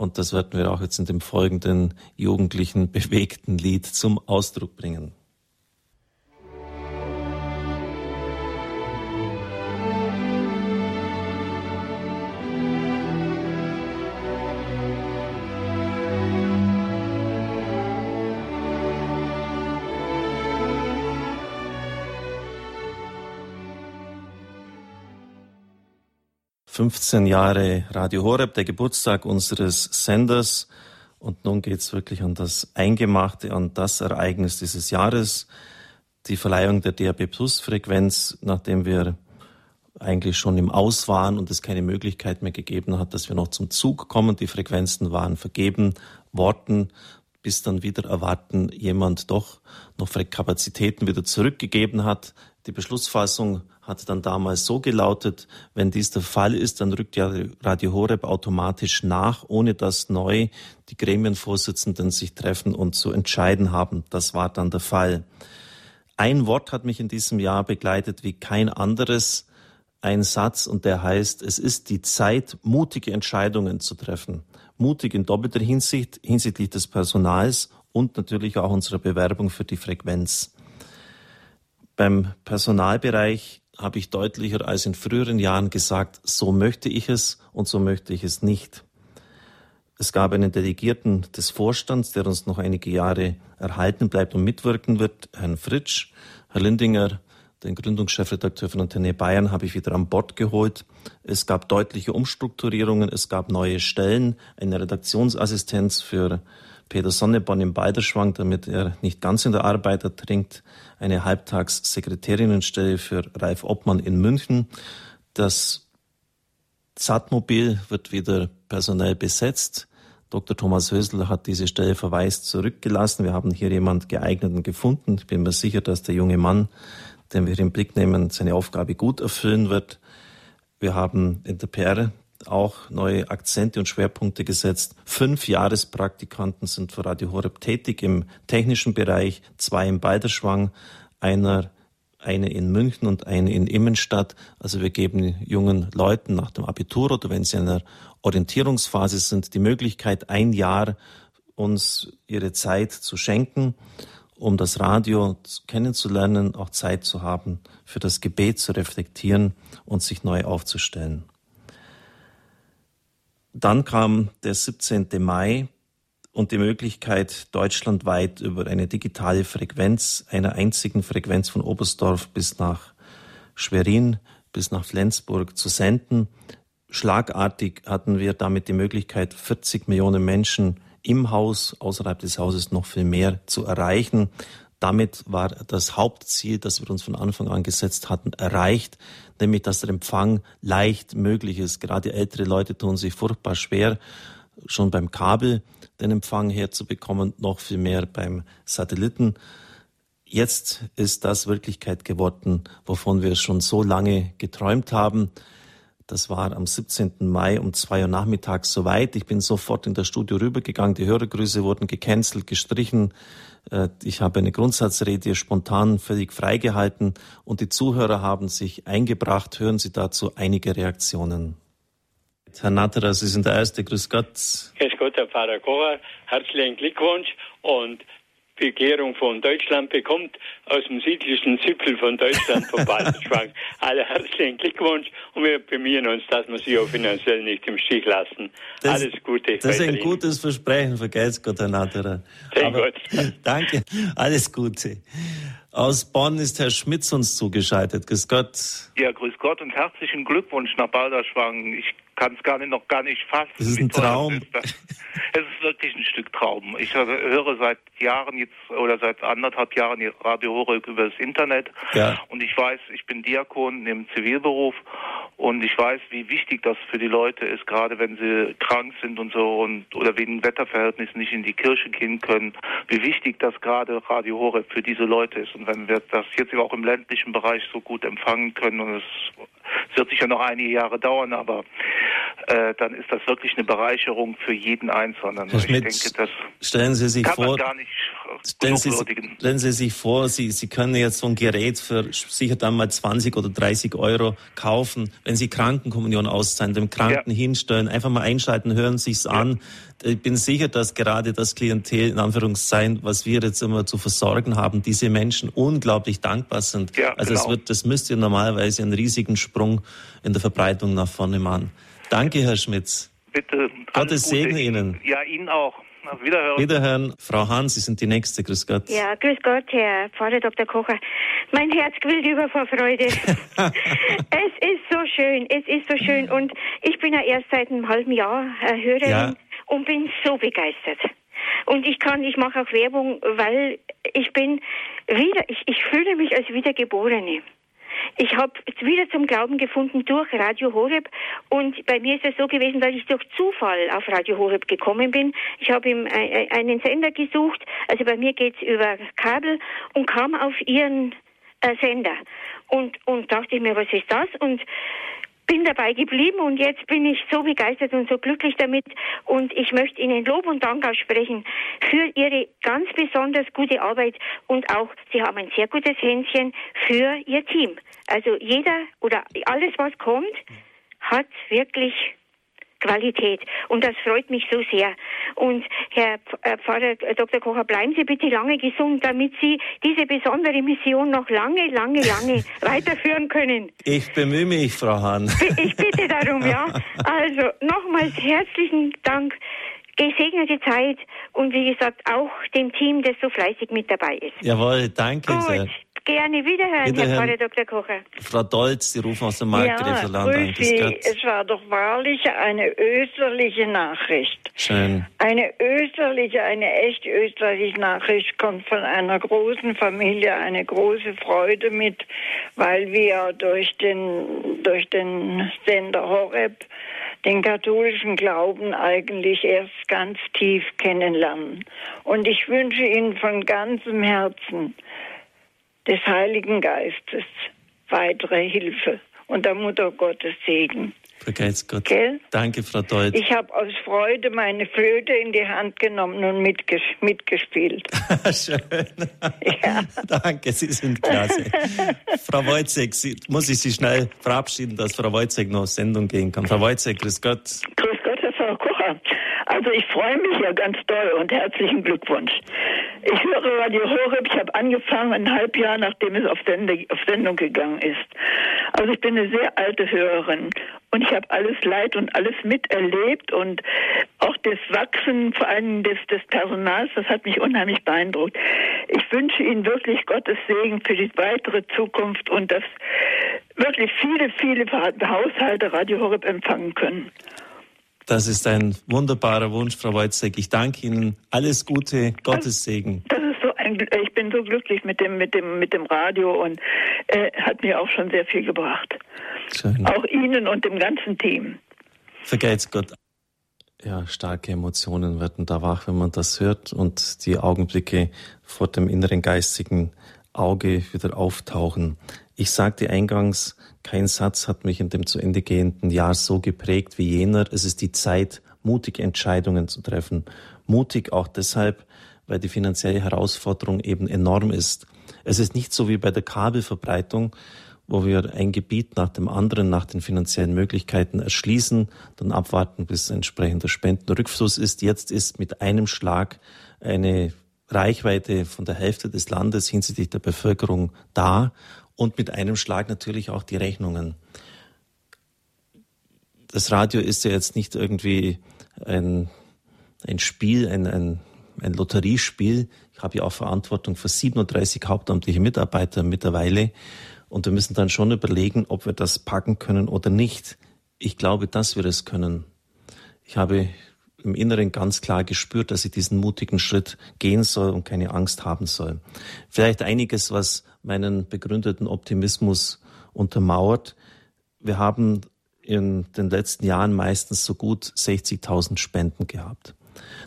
Und das werden wir auch jetzt in dem folgenden jugendlichen, bewegten Lied zum Ausdruck bringen. 15 Jahre Radio Horeb, der Geburtstag unseres Senders. Und nun geht es wirklich an das Eingemachte, an das Ereignis dieses Jahres, die Verleihung der DAB Plus Frequenz, nachdem wir eigentlich schon im Aus waren und es keine Möglichkeit mehr gegeben hat, dass wir noch zum Zug kommen. Die Frequenzen waren vergeben worden, bis dann wieder erwarten jemand doch noch Kapazitäten wieder zurückgegeben hat. Die Beschlussfassung hat dann damals so gelautet, wenn dies der Fall ist, dann rückt ja Radio Horeb automatisch nach, ohne dass neu die Gremienvorsitzenden sich treffen und zu entscheiden haben. Das war dann der Fall. Ein Wort hat mich in diesem Jahr begleitet wie kein anderes ein Satz und der heißt, es ist die Zeit, mutige Entscheidungen zu treffen. Mutig in doppelter Hinsicht, hinsichtlich des Personals und natürlich auch unserer Bewerbung für die Frequenz. Beim Personalbereich habe ich deutlicher als in früheren Jahren gesagt, so möchte ich es und so möchte ich es nicht. Es gab einen Delegierten des Vorstands, der uns noch einige Jahre erhalten bleibt und mitwirken wird, Herrn Fritsch. Herr Lindinger den Gründungschefredakteur von Antenne Bayern habe ich wieder an Bord geholt. Es gab deutliche Umstrukturierungen, es gab neue Stellen, eine Redaktionsassistenz für Peter Sonneborn im Balderschwang, damit er nicht ganz in der Arbeit ertrinkt, eine Halbtagssekretärinnenstelle für Ralf Obmann in München. Das Satmobil wird wieder personell besetzt. Dr. Thomas Hösel hat diese Stelle verweist zurückgelassen. Wir haben hier jemand geeigneten gefunden. Ich bin mir sicher, dass der junge Mann den wir im Blick nehmen, seine Aufgabe gut erfüllen wird. Wir haben in der PR auch neue Akzente und Schwerpunkte gesetzt. Fünf Jahrespraktikanten sind für Radio Horeb tätig im technischen Bereich, zwei im Balderschwang, einer eine in München und eine in Immenstadt. Also wir geben jungen Leuten nach dem Abitur oder wenn sie in einer Orientierungsphase sind, die Möglichkeit, ein Jahr uns ihre Zeit zu schenken um das Radio kennenzulernen, auch Zeit zu haben, für das Gebet zu reflektieren und sich neu aufzustellen. Dann kam der 17. Mai und die Möglichkeit, deutschlandweit über eine digitale Frequenz, einer einzigen Frequenz von Oberstdorf bis nach Schwerin, bis nach Flensburg zu senden. Schlagartig hatten wir damit die Möglichkeit, 40 Millionen Menschen im Haus, außerhalb des Hauses noch viel mehr zu erreichen. Damit war das Hauptziel, das wir uns von Anfang an gesetzt hatten, erreicht, nämlich dass der Empfang leicht möglich ist. Gerade ältere Leute tun sich furchtbar schwer, schon beim Kabel den Empfang herzubekommen, noch viel mehr beim Satelliten. Jetzt ist das Wirklichkeit geworden, wovon wir schon so lange geträumt haben. Das war am 17. Mai um zwei Uhr nachmittags soweit. Ich bin sofort in das Studio rübergegangen. Die Hörergrüße wurden gecancelt, gestrichen. Äh, ich habe eine Grundsatzrede spontan völlig freigehalten und die Zuhörer haben sich eingebracht. Hören Sie dazu einige Reaktionen. Herr Natterer, Sie sind der Erste. Grüß Gott. Grüß Gott, Herr Pfarrer Kocher. Herzlichen Glückwunsch und Regierung von Deutschland bekommt, aus dem südlichen Zipfel von Deutschland, vom Baltenschwang. Alle herzlichen Glückwunsch und wir bemühen uns, dass wir Sie auch finanziell nicht im Stich lassen. Das, Alles Gute. Das ist ein gutes Versprechen, vergesst Gott, Herr Natterer. Sehr gut. Danke, alles Gute. Aus Bonn ist Herr Schmitz uns zugeschaltet. Grüß Gott. Ja, grüß Gott und herzlichen Glückwunsch nach Balderschwang. Ich kann es gar nicht, noch gar nicht fassen. Das ist ein Traum. Ist es ist wirklich ein Stück Traum. Ich höre seit Jahren jetzt oder seit anderthalb Jahren Radio Horeb über das Internet. Ja. Und ich weiß, ich bin Diakon im Zivilberuf und ich weiß, wie wichtig das für die Leute ist, gerade wenn sie krank sind und so und oder wegen Wetterverhältnissen nicht in die Kirche gehen können, wie wichtig das gerade Radio Horeb für diese Leute ist. Und wenn wir das jetzt auch im ländlichen Bereich so gut empfangen können und es wird sicher noch einige Jahre dauern, aber äh, dann ist das wirklich eine Bereicherung für jeden Einzelnen. Herr Schmidt, ich denke, das stellen Sie sich kann vor, man gar nicht stellen Sie, stellen Sie sich vor, Sie, Sie können jetzt so ein Gerät für sicher dann mal 20 oder 30 Euro kaufen, wenn Sie Krankenkommunion auszahlen, dem Kranken ja. hinstellen, einfach mal einschalten, hören sich's ja. an. Ich bin sicher, dass gerade das Klientel, in Anführungszeichen, was wir jetzt immer zu versorgen haben, diese Menschen unglaublich dankbar sind. Ja, also genau. es wird, das müsste normalerweise einen riesigen Sprung in der Verbreitung nach vorne machen. Danke, Herr Schmitz. Bitte. Gottes Segen Ihnen. Ja, Ihnen auch. Auf Wiederhören. Wiederhören. Frau Hahn, Sie sind die Nächste. Grüß Gott. Ja, grüß Gott, Herr Pfarrer Dr. Kocher. Mein Herz quillt über vor Freude. es ist so schön, es ist so schön. Und ich bin ja erst seit einem halben Jahr äh, Hörerin ja. Und bin so begeistert. Und ich kann, ich mache auch Werbung, weil ich bin wieder, ich, ich fühle mich als Wiedergeborene. Ich habe wieder zum Glauben gefunden durch Radio Horeb und bei mir ist es so gewesen, dass ich durch Zufall auf Radio Horeb gekommen bin. Ich habe ihm einen Sender gesucht, also bei mir geht's über Kabel und kam auf ihren äh, Sender und und dachte mir, was ist das? Und bin dabei geblieben und jetzt bin ich so begeistert und so glücklich damit und ich möchte Ihnen Lob und Dank aussprechen für Ihre ganz besonders gute Arbeit und auch Sie haben ein sehr gutes Händchen für Ihr Team. Also jeder oder alles, was kommt, hat wirklich Qualität. Und das freut mich so sehr. Und Herr äh, Pfarrer äh, Dr. Kocher, bleiben Sie bitte lange gesund, damit Sie diese besondere Mission noch lange, lange, lange weiterführen können. Ich bemühe mich, Frau Hahn. Ich bitte darum, ja. Also nochmals herzlichen Dank. Gesegnete Zeit und wie gesagt auch dem Team, das so fleißig mit dabei ist. Jawohl, danke Gut. sehr. Gerne wiederhören, wiederhören. Herr Pfarrer Dr. Kocher. Frau Dolz, Sie rufen aus dem Markgräflerland ja, an. Sie. Es war doch wahrlich eine österliche Nachricht. Schön. Eine österliche, eine echt österliche Nachricht kommt von einer großen Familie, eine große Freude mit, weil wir durch den, durch den Sender Horeb den katholischen Glauben eigentlich erst ganz tief kennenlernen. Und ich wünsche Ihnen von ganzem Herzen, des Heiligen Geistes weitere Hilfe und der Mutter Gottes Segen. Vergeht's Gott. Gell? Danke, Frau Deutsch. Ich habe aus Freude meine Flöte in die Hand genommen und mitges mitgespielt. Schön. Ja. Danke, Sie sind klasse. Frau Wojcek, Sie, muss ich Sie schnell verabschieden, dass Frau Wojcek noch auf Sendung gehen kann. Frau Wojcek, grüß Gott. Grüß Gott, Herr Frau Kocher. Also ich freue mich ja ganz doll und herzlichen Glückwunsch. Ich höre Radio Horeb. Ich habe angefangen ein halb Jahr, nachdem es auf, Sende, auf Sendung gegangen ist. Also ich bin eine sehr alte Hörerin und ich habe alles Leid und alles miterlebt und auch das Wachsen, vor allem des, des Personals, das hat mich unheimlich beeindruckt. Ich wünsche Ihnen wirklich Gottes Segen für die weitere Zukunft und dass wirklich viele, viele Haushalte Radio Horeb empfangen können. Das ist ein wunderbarer Wunsch, Frau Wojcek. Ich danke Ihnen. Alles Gute, Gottes Segen. Das ist so ein, ich bin so glücklich mit dem, mit dem, mit dem Radio und äh, hat mir auch schon sehr viel gebracht. Schön. Auch Ihnen und dem ganzen Team. Vergeht's Gott. Ja, starke Emotionen werden da wach, wenn man das hört und die Augenblicke vor dem inneren geistigen Auge wieder auftauchen. Ich sagte eingangs, kein Satz hat mich in dem zu Ende gehenden Jahr so geprägt wie jener. Es ist die Zeit, mutige Entscheidungen zu treffen. Mutig auch deshalb, weil die finanzielle Herausforderung eben enorm ist. Es ist nicht so wie bei der Kabelverbreitung, wo wir ein Gebiet nach dem anderen nach den finanziellen Möglichkeiten erschließen, dann abwarten, bis entsprechender Spendenrückfluss ist. Jetzt ist mit einem Schlag eine Reichweite von der Hälfte des Landes hinsichtlich der Bevölkerung da und mit einem Schlag natürlich auch die Rechnungen. Das Radio ist ja jetzt nicht irgendwie ein, ein Spiel, ein, ein, ein Lotteriespiel. Ich habe ja auch Verantwortung für 37 hauptamtliche Mitarbeiter mittlerweile. Und wir müssen dann schon überlegen, ob wir das packen können oder nicht. Ich glaube, dass wir es können. Ich habe im Inneren ganz klar gespürt, dass ich diesen mutigen Schritt gehen soll und keine Angst haben soll. Vielleicht einiges, was meinen begründeten Optimismus untermauert. Wir haben in den letzten Jahren meistens so gut 60.000 Spenden gehabt.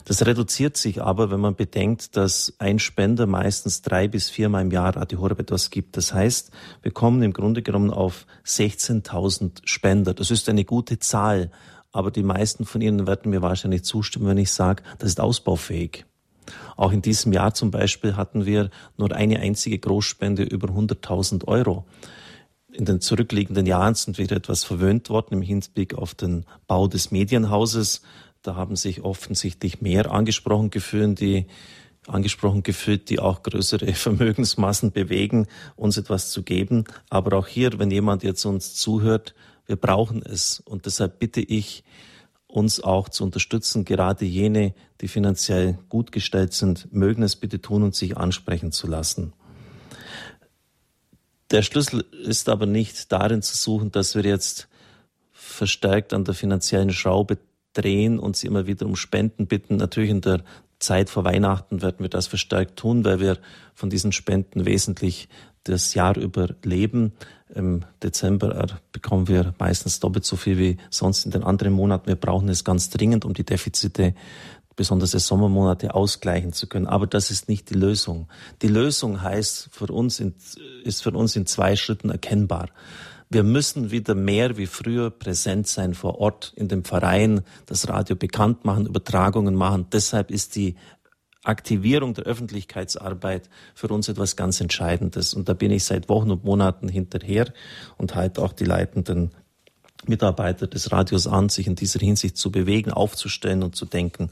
Das reduziert sich aber, wenn man bedenkt, dass ein Spender meistens drei bis viermal im Jahr Radio Horeb etwas gibt. Das heißt, wir kommen im Grunde genommen auf 16.000 Spender. Das ist eine gute Zahl, aber die meisten von Ihnen werden mir wahrscheinlich zustimmen, wenn ich sage, das ist ausbaufähig. Auch in diesem Jahr zum Beispiel hatten wir nur eine einzige Großspende über 100.000 Euro. In den zurückliegenden Jahren sind wir etwas verwöhnt worden im Hinblick auf den Bau des Medienhauses. Da haben sich offensichtlich mehr angesprochen gefühlt, die angesprochen gefühlt, die auch größere Vermögensmassen bewegen, uns etwas zu geben. Aber auch hier, wenn jemand jetzt uns zuhört, wir brauchen es. Und deshalb bitte ich uns auch zu unterstützen. Gerade jene, die finanziell gut gestellt sind, mögen es bitte tun und sich ansprechen zu lassen. Der Schlüssel ist aber nicht darin zu suchen, dass wir jetzt verstärkt an der finanziellen Schraube drehen und sie immer wieder um Spenden bitten. Natürlich in der Zeit vor Weihnachten werden wir das verstärkt tun, weil wir von diesen Spenden wesentlich das Jahr über leben. Im Dezember bekommen wir meistens doppelt so viel wie sonst in den anderen Monaten. Wir brauchen es ganz dringend, um die Defizite besonders die Sommermonate ausgleichen zu können. Aber das ist nicht die Lösung. Die Lösung heißt für uns in, ist für uns in zwei Schritten erkennbar. Wir müssen wieder mehr wie früher präsent sein vor Ort in dem Verein, das Radio bekannt machen, Übertragungen machen. Deshalb ist die Aktivierung der Öffentlichkeitsarbeit für uns etwas ganz Entscheidendes. Und da bin ich seit Wochen und Monaten hinterher und halte auch die leitenden Mitarbeiter des Radios an, sich in dieser Hinsicht zu bewegen, aufzustellen und zu denken.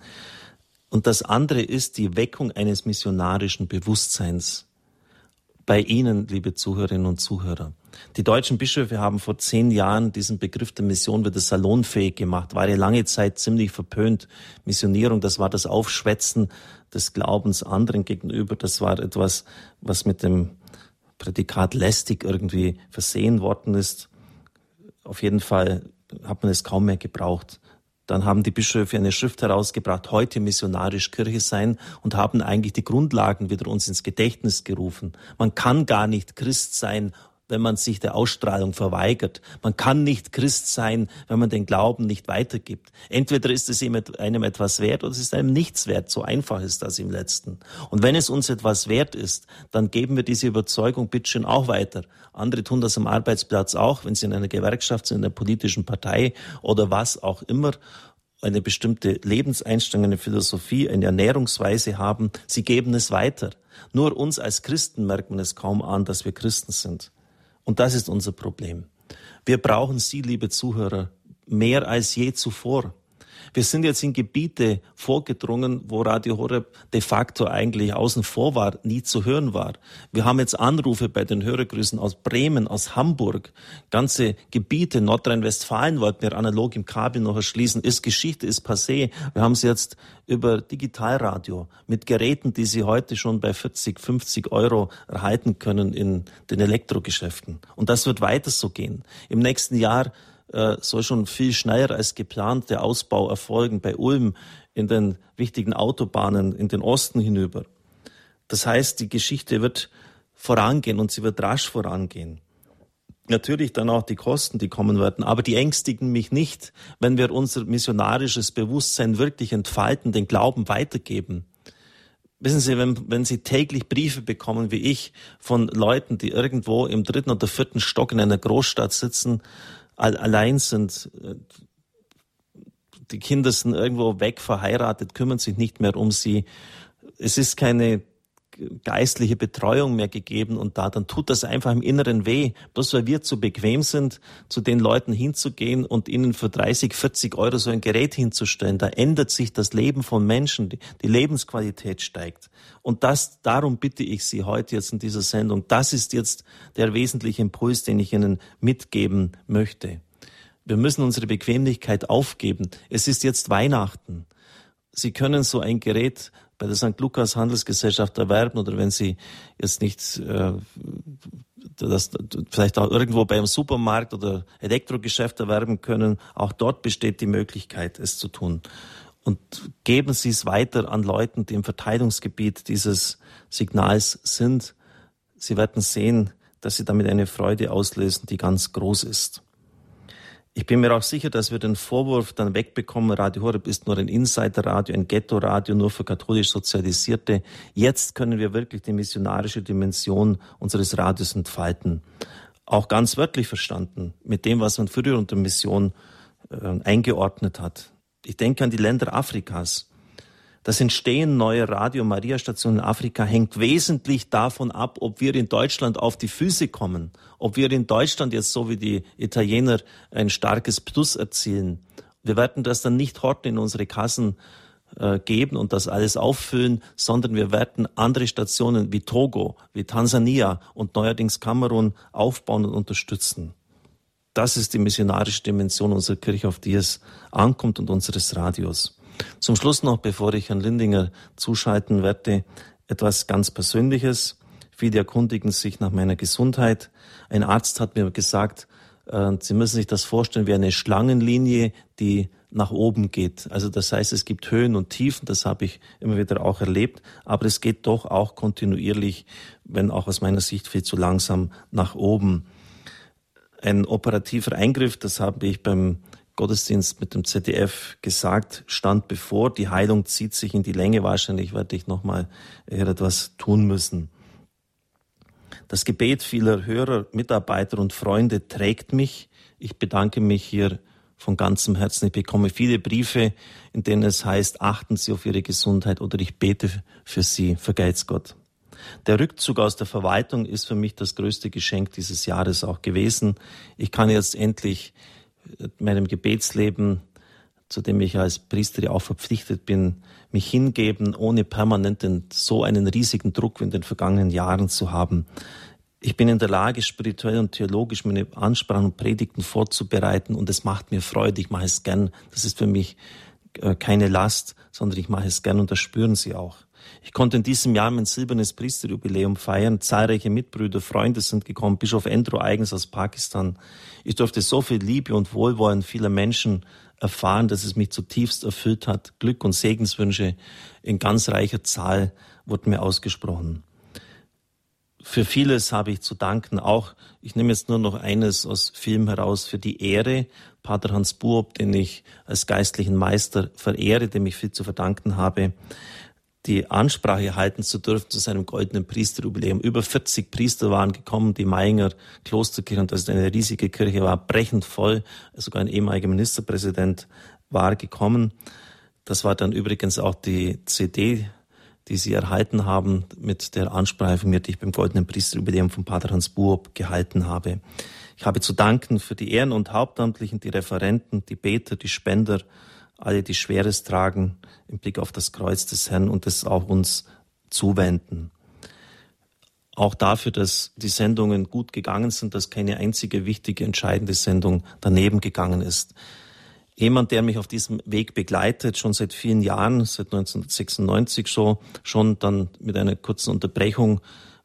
Und das andere ist die Weckung eines missionarischen Bewusstseins bei Ihnen, liebe Zuhörerinnen und Zuhörer. Die deutschen Bischöfe haben vor zehn Jahren diesen Begriff der Mission wieder salonfähig gemacht, war ja lange Zeit ziemlich verpönt. Missionierung, das war das Aufschwätzen des Glaubens anderen gegenüber, das war etwas, was mit dem Prädikat lästig irgendwie versehen worden ist. Auf jeden Fall hat man es kaum mehr gebraucht. Dann haben die Bischöfe eine Schrift herausgebracht, heute missionarisch Kirche sein und haben eigentlich die Grundlagen wieder uns ins Gedächtnis gerufen. Man kann gar nicht Christ sein, wenn man sich der Ausstrahlung verweigert. Man kann nicht Christ sein, wenn man den Glauben nicht weitergibt. Entweder ist es einem etwas wert oder es ist einem nichts wert. So einfach ist das im Letzten. Und wenn es uns etwas wert ist, dann geben wir diese Überzeugung bitteschön auch weiter. Andere tun das am Arbeitsplatz auch, wenn sie in einer Gewerkschaft sind, in einer politischen Partei oder was auch immer eine bestimmte Lebenseinstellung, eine Philosophie, eine Ernährungsweise haben, sie geben es weiter. Nur uns als Christen merkt man es kaum an, dass wir Christen sind. Und das ist unser Problem. Wir brauchen Sie, liebe Zuhörer, mehr als je zuvor. Wir sind jetzt in Gebiete vorgedrungen, wo Radio Horeb de facto eigentlich außen vor war, nie zu hören war. Wir haben jetzt Anrufe bei den Hörergrüßen aus Bremen, aus Hamburg, ganze Gebiete, Nordrhein-Westfalen wollten wir analog im Kabel noch erschließen. Ist Geschichte, ist passé. Wir haben es jetzt über Digitalradio mit Geräten, die Sie heute schon bei 40, 50 Euro erhalten können in den Elektrogeschäften. Und das wird weiter so gehen. Im nächsten Jahr äh, soll schon viel schneller als geplant der Ausbau erfolgen bei Ulm in den wichtigen Autobahnen in den Osten hinüber. Das heißt, die Geschichte wird vorangehen und sie wird rasch vorangehen. Natürlich dann auch die Kosten, die kommen werden, aber die ängstigen mich nicht, wenn wir unser missionarisches Bewusstsein wirklich entfalten, den Glauben weitergeben. Wissen Sie, wenn, wenn Sie täglich Briefe bekommen, wie ich, von Leuten, die irgendwo im dritten oder vierten Stock in einer Großstadt sitzen allein sind. Die Kinder sind irgendwo weg, verheiratet, kümmern sich nicht mehr um sie. Es ist keine geistliche Betreuung mehr gegeben und da, dann tut das einfach im Inneren weh. Bloß weil wir zu bequem sind, zu den Leuten hinzugehen und ihnen für 30, 40 Euro so ein Gerät hinzustellen. Da ändert sich das Leben von Menschen, die, Lebensqualität steigt. Und das, darum bitte ich Sie heute jetzt in dieser Sendung. Das ist jetzt der wesentliche Impuls, den ich Ihnen mitgeben möchte. Wir müssen unsere Bequemlichkeit aufgeben. Es ist jetzt Weihnachten. Sie können so ein Gerät bei der St. Lukas Handelsgesellschaft erwerben oder wenn Sie jetzt nicht äh, das vielleicht auch irgendwo beim Supermarkt oder Elektrogeschäft erwerben können, auch dort besteht die Möglichkeit, es zu tun. Und geben Sie es weiter an Leuten, die im Verteilungsgebiet dieses Signals sind. Sie werden sehen, dass Sie damit eine Freude auslösen, die ganz groß ist. Ich bin mir auch sicher, dass wir den Vorwurf dann wegbekommen, Radio Horeb ist nur ein Insiderradio, ein Ghetto-Radio, nur für katholisch Sozialisierte. Jetzt können wir wirklich die missionarische Dimension unseres Radios entfalten. Auch ganz wörtlich verstanden, mit dem, was man früher unter Mission äh, eingeordnet hat. Ich denke an die Länder Afrikas. Das Entstehen neuer Radio-Maria-Stationen in Afrika hängt wesentlich davon ab, ob wir in Deutschland auf die Füße kommen, ob wir in Deutschland jetzt so wie die Italiener ein starkes Plus erzielen. Wir werden das dann nicht horten in unsere Kassen äh, geben und das alles auffüllen, sondern wir werden andere Stationen wie Togo, wie Tansania und neuerdings Kamerun aufbauen und unterstützen. das ist die missionarische Dimension unserer Kirche, auf die es ankommt und unseres Radios. Zum Schluss noch, bevor ich Herrn Lindinger zuschalten werde, etwas ganz Persönliches. Viele erkundigen sich nach meiner Gesundheit. Ein Arzt hat mir gesagt, äh, Sie müssen sich das vorstellen wie eine Schlangenlinie, die nach oben geht. Also das heißt, es gibt Höhen und Tiefen, das habe ich immer wieder auch erlebt, aber es geht doch auch kontinuierlich, wenn auch aus meiner Sicht viel zu langsam nach oben. Ein operativer Eingriff, das habe ich beim Gottesdienst mit dem ZDF gesagt, stand bevor. Die Heilung zieht sich in die Länge. Wahrscheinlich werde ich nochmal etwas tun müssen. Das Gebet vieler Hörer, Mitarbeiter und Freunde trägt mich. Ich bedanke mich hier von ganzem Herzen. Ich bekomme viele Briefe, in denen es heißt, achten Sie auf Ihre Gesundheit oder ich bete für Sie. Vergeht's Gott. Der Rückzug aus der Verwaltung ist für mich das größte Geschenk dieses Jahres auch gewesen. Ich kann jetzt endlich meinem Gebetsleben, zu dem ich als Priester auch verpflichtet bin, mich hingeben, ohne permanent so einen riesigen Druck wie in den vergangenen Jahren zu haben. Ich bin in der Lage, spirituell und theologisch meine Ansprachen und Predigten vorzubereiten und es macht mir Freude. Ich mache es gern. Das ist für mich äh, keine Last, sondern ich mache es gern und das spüren Sie auch. Ich konnte in diesem Jahr mein silbernes Priesterjubiläum feiern. Zahlreiche Mitbrüder, Freunde sind gekommen. Bischof Endro eigens aus Pakistan. Ich durfte so viel Liebe und Wohlwollen vieler Menschen erfahren, dass es mich zutiefst erfüllt hat. Glück und Segenswünsche in ganz reicher Zahl wurden mir ausgesprochen. Für vieles habe ich zu danken. Auch, ich nehme jetzt nur noch eines aus Film heraus, für die Ehre. Pater Hans Buob, den ich als geistlichen Meister verehre, dem ich viel zu verdanken habe die Ansprache halten zu dürfen zu seinem goldenen Priesterjubiläum. Über 40 Priester waren gekommen, die Meinger Klosterkirche, und das ist eine riesige Kirche, war brechend voll. Sogar ein ehemaliger Ministerpräsident war gekommen. Das war dann übrigens auch die CD, die Sie erhalten haben mit der Ansprache von mir, die ich beim goldenen Priesterjubiläum von Pater Hans Buob gehalten habe. Ich habe zu danken für die Ehren- und Hauptamtlichen, die Referenten, die Beter, die Spender, alle, die Schweres tragen im Blick auf das Kreuz des Herrn und das auch uns zuwenden. Auch dafür, dass die Sendungen gut gegangen sind, dass keine einzige wichtige, entscheidende Sendung daneben gegangen ist. Jemand, der mich auf diesem Weg begleitet, schon seit vielen Jahren, seit 1996 so, schon dann mit einer kurzen Unterbrechung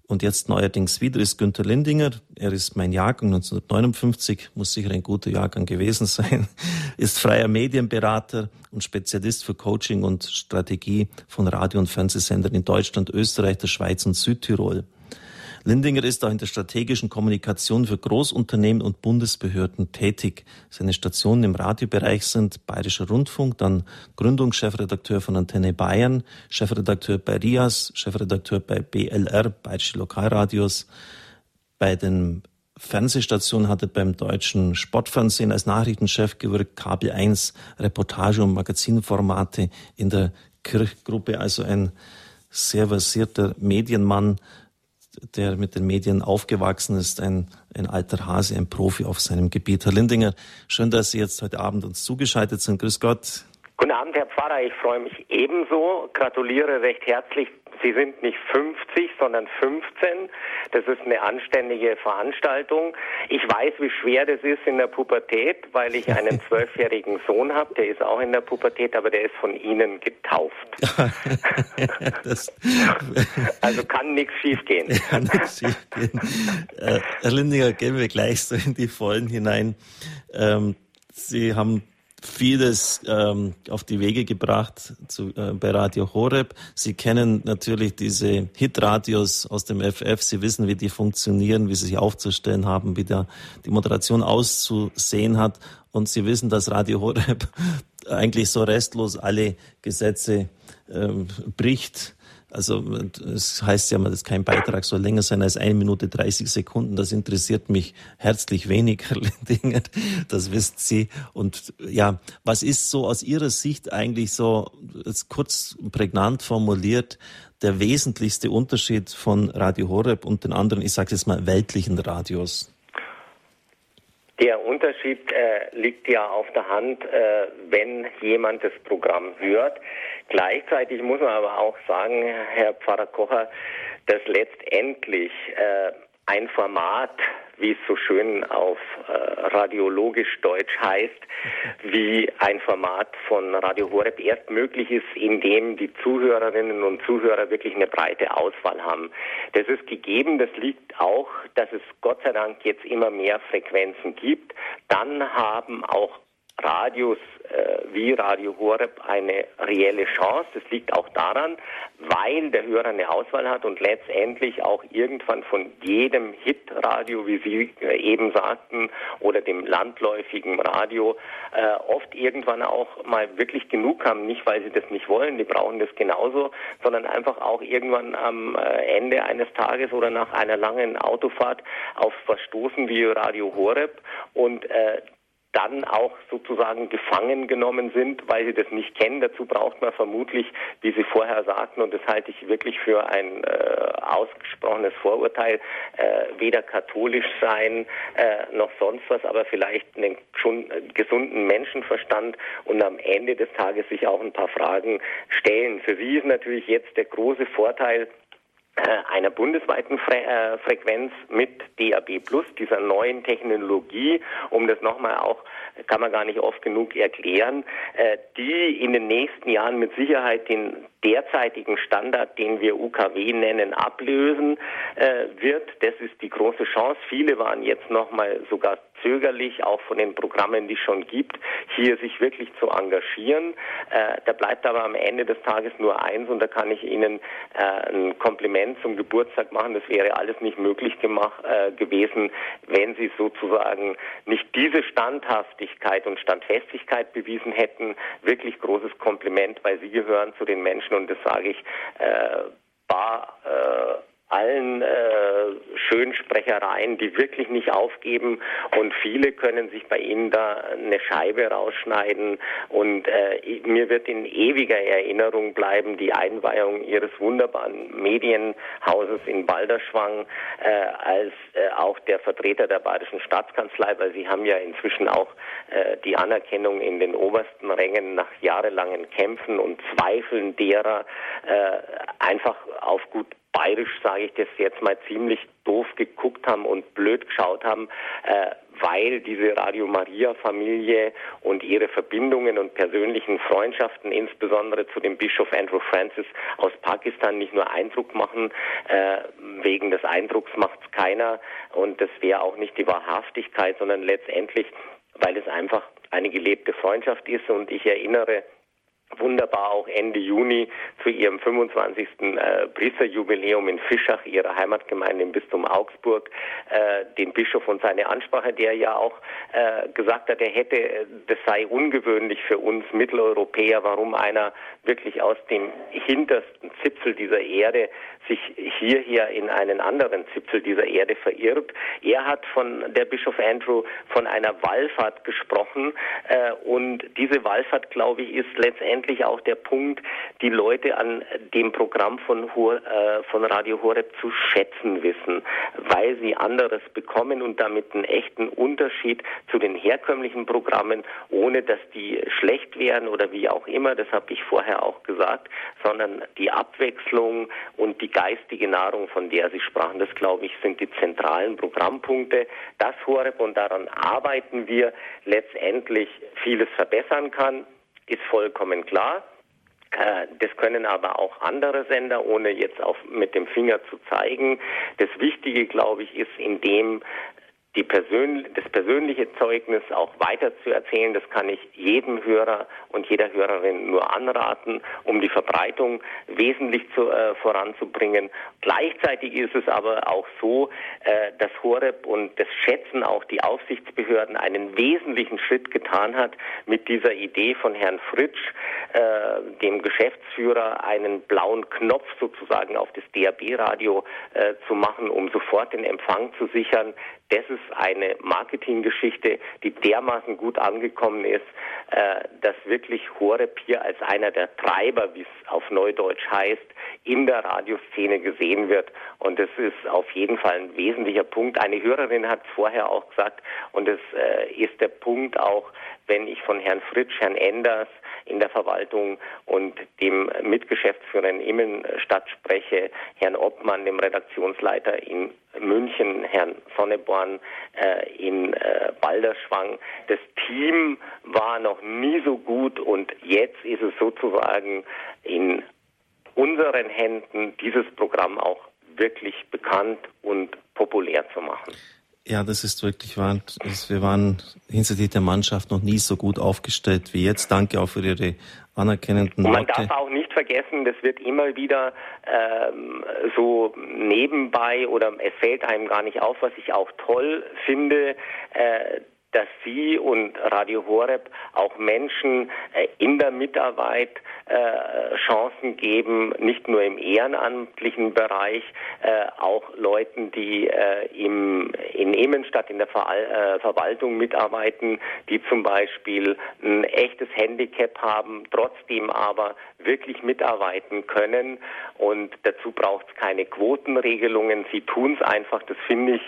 und jetzt neuerdings wieder ist Günter Lindinger. Er ist mein Jahrgang 1959, muss sicher ein guter Jahrgang gewesen sein, ist freier Medienberater und Spezialist für Coaching und Strategie von Radio- und Fernsehsendern in Deutschland, Österreich, der Schweiz und Südtirol. Lindinger ist auch in der strategischen Kommunikation für Großunternehmen und Bundesbehörden tätig. Seine Stationen im Radiobereich sind Bayerischer Rundfunk, dann Gründungschefredakteur von Antenne Bayern, Chefredakteur bei RIAS, Chefredakteur bei BLR, Bayerische Lokalradios. Bei den Fernsehstationen hat er beim deutschen Sportfernsehen als Nachrichtenchef gewirkt, Kabel 1, Reportage und Magazinformate in der Kirchgruppe, also ein sehr versierter Medienmann, der mit den Medien aufgewachsen ist, ein, ein alter Hase, ein Profi auf seinem Gebiet. Herr Lindinger, schön, dass Sie jetzt heute Abend uns zugeschaltet sind. Grüß Gott. Guten Abend, Herr Pfarrer. Ich freue mich ebenso. Gratuliere recht herzlich. Sie sind nicht 50, sondern 15. Das ist eine anständige Veranstaltung. Ich weiß, wie schwer das ist in der Pubertät, weil ich einen zwölfjährigen Sohn habe. Der ist auch in der Pubertät, aber der ist von Ihnen getauft. also kann nichts schiefgehen. Kann nichts schiefgehen. Äh, Herr Lindinger, gehen wir gleich so in die Vollen hinein. Ähm, Sie haben vieles ähm, auf die Wege gebracht zu, äh, bei Radio Horeb. Sie kennen natürlich diese Hitradios aus dem FF. Sie wissen, wie die funktionieren, wie sie sich aufzustellen haben, wie der, die Moderation auszusehen hat. Und Sie wissen, dass Radio Horeb eigentlich so restlos alle Gesetze ähm, bricht also es heißt ja mal, dass kein Beitrag soll länger sein als eine Minute 30 Sekunden. Das interessiert mich herzlich wenig, Lindinger. Das wissen Sie. Und ja, was ist so aus Ihrer Sicht eigentlich so kurz prägnant formuliert der wesentlichste Unterschied von Radio Horeb und den anderen, ich sage jetzt mal, weltlichen Radios? Der Unterschied äh, liegt ja auf der Hand, äh, wenn jemand das Programm hört. Gleichzeitig muss man aber auch sagen, Herr Pfarrer Kocher, dass letztendlich äh, ein Format wie es so schön auf äh, radiologisch Deutsch heißt, wie ein Format von Radio Horeb erst möglich ist, indem die Zuhörerinnen und Zuhörer wirklich eine breite Auswahl haben. Das ist gegeben, das liegt auch, dass es Gott sei Dank jetzt immer mehr Frequenzen gibt. Dann haben auch Radios wie Radio Horeb eine reelle Chance. Das liegt auch daran, weil der Hörer eine Auswahl hat und letztendlich auch irgendwann von jedem Hitradio, wie Sie äh, eben sagten, oder dem landläufigen Radio äh, oft irgendwann auch mal wirklich genug haben. Nicht, weil sie das nicht wollen, die brauchen das genauso, sondern einfach auch irgendwann am äh, Ende eines Tages oder nach einer langen Autofahrt auf was stoßen wie Radio Horeb und äh, dann auch sozusagen gefangen genommen sind, weil sie das nicht kennen. Dazu braucht man vermutlich, wie Sie vorher sagten, und das halte ich wirklich für ein äh, ausgesprochenes Vorurteil, äh, weder katholisch sein äh, noch sonst was, aber vielleicht einen gesunden Menschenverstand und am Ende des Tages sich auch ein paar Fragen stellen. Für Sie ist natürlich jetzt der große Vorteil, einer bundesweiten Fre äh, Frequenz mit DAB Plus, dieser neuen Technologie, um das nochmal auch, kann man gar nicht oft genug erklären, äh, die in den nächsten Jahren mit Sicherheit den derzeitigen Standard, den wir UKW nennen, ablösen äh, wird. Das ist die große Chance. Viele waren jetzt nochmal sogar zögerlich, auch von den Programmen, die es schon gibt, hier sich wirklich zu engagieren. Äh, da bleibt aber am Ende des Tages nur eins und da kann ich Ihnen äh, ein Kompliment zum Geburtstag machen. Das wäre alles nicht möglich gemacht äh, gewesen, wenn Sie sozusagen nicht diese Standhaftigkeit und Standfestigkeit bewiesen hätten. Wirklich großes Kompliment, weil Sie gehören zu den Menschen und das sage ich äh, bar äh, allen äh, Schönsprechereien, die wirklich nicht aufgeben. Und viele können sich bei Ihnen da eine Scheibe rausschneiden. Und äh, mir wird in ewiger Erinnerung bleiben die Einweihung Ihres wunderbaren Medienhauses in Balderschwang äh, als äh, auch der Vertreter der Bayerischen Staatskanzlei, weil Sie haben ja inzwischen auch äh, die Anerkennung in den obersten Rängen nach jahrelangen Kämpfen und Zweifeln derer äh, einfach auf gut bayerisch sage ich das jetzt mal ziemlich doof geguckt haben und blöd geschaut haben, äh, weil diese Radio Maria Familie und ihre Verbindungen und persönlichen Freundschaften, insbesondere zu dem Bischof Andrew Francis aus Pakistan, nicht nur Eindruck machen, äh, wegen des Eindrucks macht es keiner und das wäre auch nicht die Wahrhaftigkeit, sondern letztendlich, weil es einfach eine gelebte Freundschaft ist und ich erinnere wunderbar auch Ende Juni zu ihrem 25. Äh, Priesterjubiläum in Fischach, ihrer Heimatgemeinde im Bistum Augsburg, äh, den Bischof und seine Ansprache, der ja auch äh, gesagt hat, er hätte, äh, das sei ungewöhnlich für uns Mitteleuropäer, warum einer wirklich aus dem hintersten Zipfel dieser Erde sich hierher in einen anderen Zipfel dieser Erde verirrt. Er hat von der Bischof Andrew von einer Wallfahrt gesprochen äh, und diese Wallfahrt, glaube ich, ist letztendlich auch der Punkt, die Leute an dem Programm von, äh, von Radio Horeb zu schätzen wissen, weil sie anderes bekommen und damit einen echten Unterschied zu den herkömmlichen Programmen, ohne dass die schlecht wären oder wie auch immer, das habe ich vorher auch gesagt, sondern die Abwechslung und die geistige Nahrung, von der Sie sprachen, das glaube ich, sind die zentralen Programmpunkte. Das Horeb und daran arbeiten wir letztendlich vieles verbessern kann, ist vollkommen klar. Äh, das können aber auch andere Sender, ohne jetzt auf, mit dem Finger zu zeigen. Das Wichtige, glaube ich, ist in dem Persön das persönliche Zeugnis auch weiter zu erzählen. Das kann ich jedem Hörer und jeder Hörerin nur anraten, um die Verbreitung wesentlich zu, äh, voranzubringen. Gleichzeitig ist es aber auch so, äh, dass Horeb und das schätzen auch die Aufsichtsbehörden einen wesentlichen Schritt getan hat mit dieser Idee von Herrn Fritsch, äh, dem Geschäftsführer, einen blauen Knopf sozusagen auf das DAB-Radio äh, zu machen, um sofort den Empfang zu sichern. Das ist eine Marketinggeschichte, die dermaßen gut angekommen ist, äh, dass wirklich Horeb hier als einer der Treiber, wie es auf Neudeutsch heißt, in der Radioszene gesehen wird. Und das ist auf jeden Fall ein wesentlicher Punkt. Eine Hörerin hat vorher auch gesagt, und es äh, ist der Punkt auch, wenn ich von Herrn Fritsch, Herrn Enders in der Verwaltung und dem Mitgeschäftsführer in Immenstadt spreche, Herrn Obmann, dem Redaktionsleiter in München, Herrn Sonneborn äh, in äh, Balderschwang. Das Team war noch nie so gut und jetzt ist es sozusagen in unseren Händen, dieses Programm auch wirklich bekannt und populär zu machen. Ja, das ist wirklich wahr. Wir waren hinsichtlich der Mannschaft noch nie so gut aufgestellt wie jetzt. Danke auch für Ihre anerkennenden Worte. Man darf auch nicht vergessen, das wird immer wieder ähm, so nebenbei oder es fällt einem gar nicht auf, was ich auch toll finde. Äh, dass Sie und Radio Horeb auch Menschen äh, in der Mitarbeit äh, Chancen geben, nicht nur im ehrenamtlichen Bereich, äh, auch Leuten, die im, in Emenstadt in der Ver Verwaltung mitarbeiten, die zum Beispiel ein echtes Handicap haben, trotzdem aber wirklich mitarbeiten können. Und dazu braucht es keine Quotenregelungen. Sie tun es einfach. Das finde ich,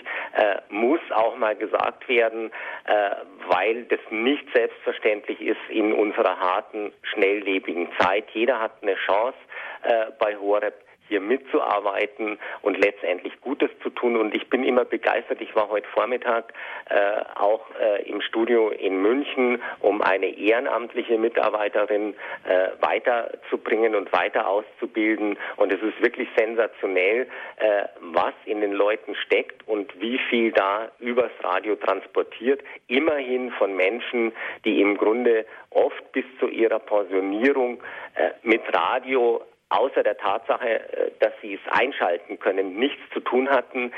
muss auch mal gesagt werden, äh, weil das nicht selbstverständlich ist in unserer harten, schnelllebigen Zeit. Jeder hat eine Chance äh, bei Horeb hier mitzuarbeiten und letztendlich Gutes zu tun. Und ich bin immer begeistert. Ich war heute Vormittag äh, auch äh, im Studio in München, um eine ehrenamtliche Mitarbeiterin äh, weiterzubringen und weiter auszubilden. Und es ist wirklich sensationell, äh, was in den Leuten steckt und wie viel da übers Radio transportiert. Immerhin von Menschen, die im Grunde oft bis zu ihrer Pensionierung äh, mit Radio außer der Tatsache, äh, dass sie es einschalten können, nichts zu tun hatten.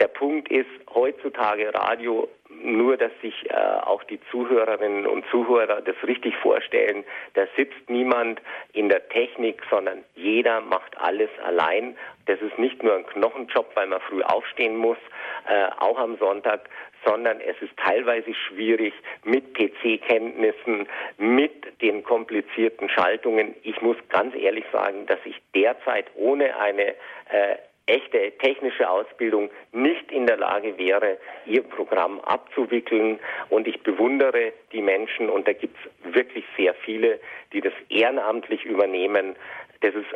Der Punkt ist heutzutage Radio nur, dass sich äh, auch die Zuhörerinnen und Zuhörer das richtig vorstellen. Da sitzt niemand in der Technik, sondern jeder macht alles allein. Das ist nicht nur ein Knochenjob, weil man früh aufstehen muss, äh, auch am Sonntag, sondern es ist teilweise schwierig mit PC-Kenntnissen, mit den komplizierten Schaltungen. Ich muss ganz ehrlich sagen, dass ich derzeit ohne eine äh, echte technische Ausbildung nicht in der Lage wäre, ihr Programm abzuwickeln. Und ich bewundere die Menschen, und da gibt es wirklich sehr viele, die das ehrenamtlich übernehmen. Das ist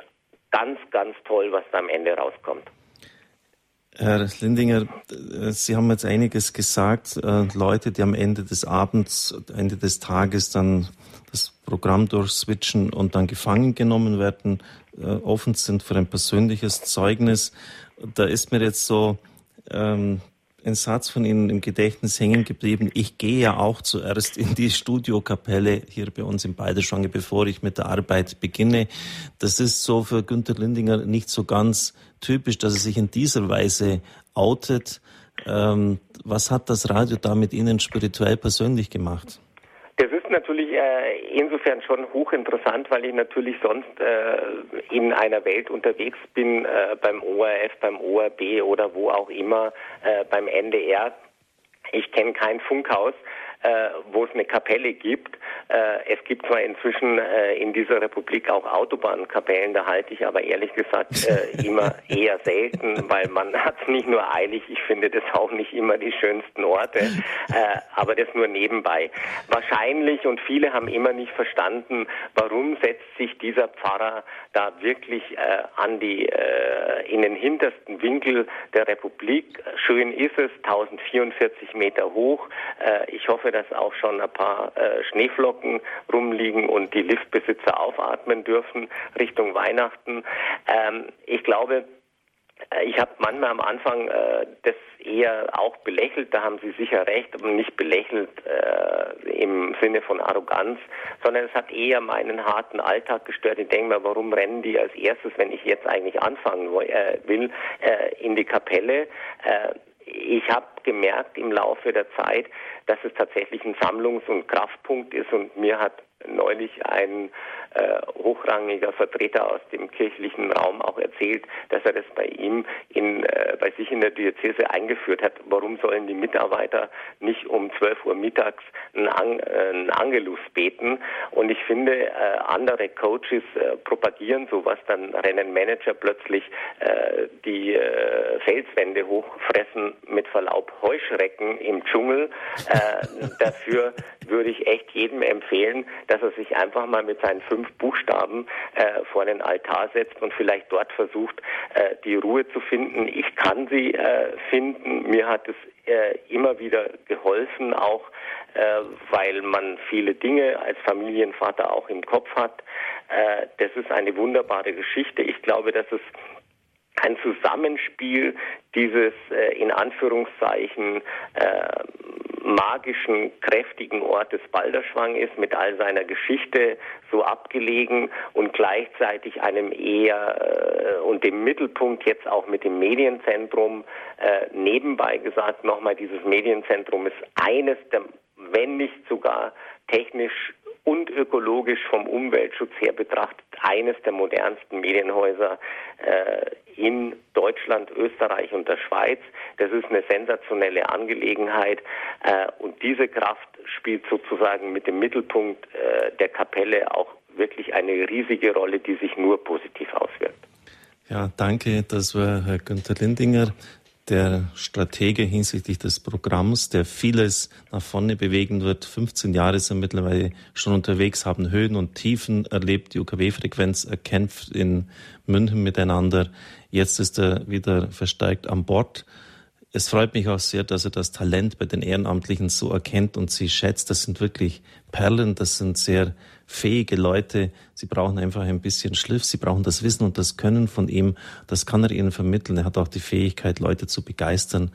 ganz, ganz toll, was da am Ende rauskommt. Herr Lindinger, Sie haben jetzt einiges gesagt. Äh, Leute, die am Ende des Abends, Ende des Tages dann das Programm durchswitchen und dann gefangen genommen werden, offen sind für ein persönliches Zeugnis. Da ist mir jetzt so ähm, ein Satz von Ihnen im Gedächtnis hängen geblieben. Ich gehe ja auch zuerst in die Studiokapelle hier bei uns in Beiderschwange, bevor ich mit der Arbeit beginne. Das ist so für Günter Lindinger nicht so ganz typisch, dass er sich in dieser Weise outet. Ähm, was hat das Radio da mit Ihnen spirituell persönlich gemacht? Das ist natürlich äh, insofern schon hochinteressant, weil ich natürlich sonst äh, in einer Welt unterwegs bin, äh, beim ORF, beim ORB oder wo auch immer, äh, beim NDR. Ich kenne kein Funkhaus, äh, wo es eine Kapelle gibt. Äh, es gibt zwar inzwischen äh, in dieser Republik auch Autobahnkapellen, da halte ich aber ehrlich gesagt äh, immer eher selten, weil man hat es nicht nur eilig, ich finde das auch nicht immer die schönsten Orte, äh, aber das nur nebenbei. Wahrscheinlich und viele haben immer nicht verstanden, warum setzt sich dieser Pfarrer da wirklich äh, an die in den hintersten Winkel der Republik. Schön ist es, 1044 Meter hoch. ich hoffe, dass auch schon ein paar äh, Schneeflocken rumliegen und die Liftbesitzer aufatmen dürfen Richtung Weihnachten. Ähm, ich glaube, äh, ich habe manchmal am Anfang äh, das eher auch belächelt, da haben Sie sicher recht, aber nicht belächelt äh, im Sinne von Arroganz, sondern es hat eher meinen harten Alltag gestört. Ich denke mir, warum rennen die als erstes, wenn ich jetzt eigentlich anfangen äh, will, äh, in die Kapelle? Äh, ich habe gemerkt im Laufe der Zeit, dass es tatsächlich ein Sammlungs- und Kraftpunkt ist und mir hat neulich ein hochrangiger Vertreter aus dem kirchlichen Raum auch erzählt, dass er das bei ihm in, äh, bei sich in der Diözese eingeführt hat. Warum sollen die Mitarbeiter nicht um 12 Uhr mittags einen, An äh, einen Angelus beten? Und ich finde, äh, andere Coaches äh, propagieren sowas, dann rennen Manager plötzlich äh, die äh, Felswände hochfressen mit Verlaub Heuschrecken im Dschungel. Äh, dafür würde ich echt jedem empfehlen, dass er sich einfach mal mit seinen fünf Buchstaben äh, vor den Altar setzt und vielleicht dort versucht, äh, die Ruhe zu finden. Ich kann sie äh, finden. Mir hat es äh, immer wieder geholfen, auch äh, weil man viele Dinge als Familienvater auch im Kopf hat. Äh, das ist eine wunderbare Geschichte. Ich glaube, dass es ein Zusammenspiel dieses äh, in Anführungszeichen äh, magischen, kräftigen Ortes Balderschwang ist, mit all seiner Geschichte so abgelegen und gleichzeitig einem eher äh, und dem Mittelpunkt jetzt auch mit dem Medienzentrum äh, nebenbei gesagt nochmal, dieses Medienzentrum ist eines der, wenn nicht sogar technisch und ökologisch vom Umweltschutz her betrachtet eines der modernsten Medienhäuser äh, in Deutschland, Österreich und der Schweiz. Das ist eine sensationelle Angelegenheit äh, und diese Kraft spielt sozusagen mit dem Mittelpunkt äh, der Kapelle auch wirklich eine riesige Rolle, die sich nur positiv auswirkt. Ja, danke. Das war Herr Günther Lindinger der Stratege hinsichtlich des Programms, der vieles nach vorne bewegen wird. 15 Jahre sind mittlerweile schon unterwegs, haben Höhen und Tiefen erlebt, die UKW-Frequenz erkämpft in München miteinander. Jetzt ist er wieder verstärkt an Bord. Es freut mich auch sehr, dass er das Talent bei den Ehrenamtlichen so erkennt und sie schätzt. Das sind wirklich Perlen, das sind sehr fähige Leute. Sie brauchen einfach ein bisschen Schliff, sie brauchen das Wissen und das Können von ihm. Das kann er ihnen vermitteln. Er hat auch die Fähigkeit, Leute zu begeistern.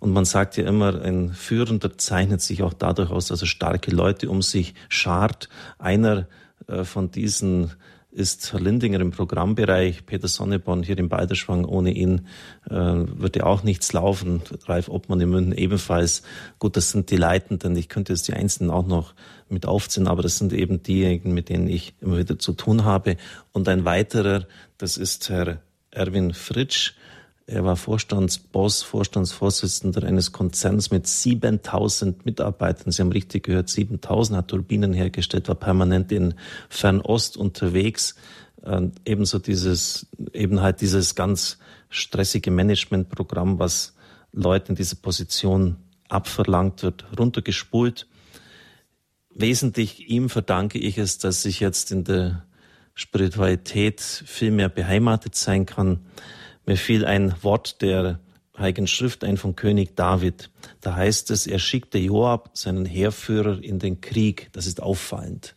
Und man sagt ja immer, ein Führender zeichnet sich auch dadurch aus, dass er starke Leute um sich schart. Einer äh, von diesen ist Herr Lindinger im Programmbereich, Peter Sonneborn hier im Balderschwang. Ohne ihn äh, würde auch nichts laufen. Ralf Obmann in München ebenfalls. Gut, das sind die Leitenden. Ich könnte jetzt die Einzelnen auch noch mit aufziehen, aber das sind eben diejenigen, mit denen ich immer wieder zu tun habe. Und ein weiterer, das ist Herr Erwin Fritsch. Er war Vorstandsboss, Vorstandsvorsitzender eines Konzerns mit 7000 Mitarbeitern. Sie haben richtig gehört, 7000 hat Turbinen hergestellt, war permanent in Fernost unterwegs. Und ebenso dieses, eben halt dieses ganz stressige Managementprogramm, was Leuten in diese Position abverlangt wird, runtergespult. Wesentlich ihm verdanke ich es, dass ich jetzt in der Spiritualität viel mehr beheimatet sein kann. Mir fiel ein Wort der Heiligen Schrift ein von König David. Da heißt es, er schickte Joab, seinen Heerführer, in den Krieg. Das ist auffallend.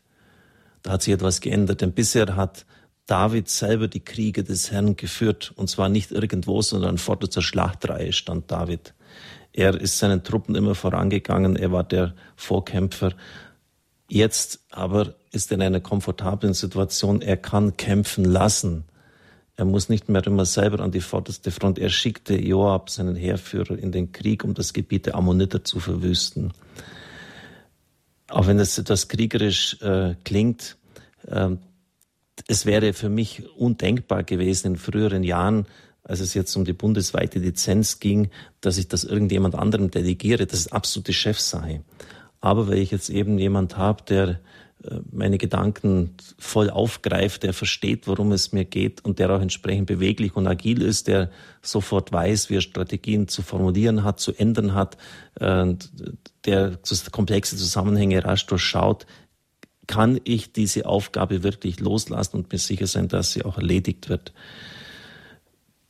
Da hat sich etwas geändert, denn bisher hat David selber die Kriege des Herrn geführt, und zwar nicht irgendwo, sondern vor der Schlachtreihe stand David. Er ist seinen Truppen immer vorangegangen, er war der Vorkämpfer. Jetzt aber ist er in einer komfortablen Situation, er kann kämpfen lassen. Er muss nicht mehr immer selber an die vorderste Front. Er schickte Joab, seinen Heerführer, in den Krieg, um das Gebiet der Ammoniter zu verwüsten. Auch wenn es etwas kriegerisch äh, klingt, äh, es wäre für mich undenkbar gewesen in früheren Jahren, als es jetzt um die bundesweite Lizenz ging, dass ich das irgendjemand anderem delegiere. Das ist absolute Chefsache. Aber weil ich jetzt eben jemand habe, der meine Gedanken voll aufgreift, der versteht, worum es mir geht und der auch entsprechend beweglich und agil ist, der sofort weiß, wie er Strategien zu formulieren hat, zu ändern hat, der komplexe Zusammenhänge rasch durchschaut, kann ich diese Aufgabe wirklich loslassen und mir sicher sein, dass sie auch erledigt wird.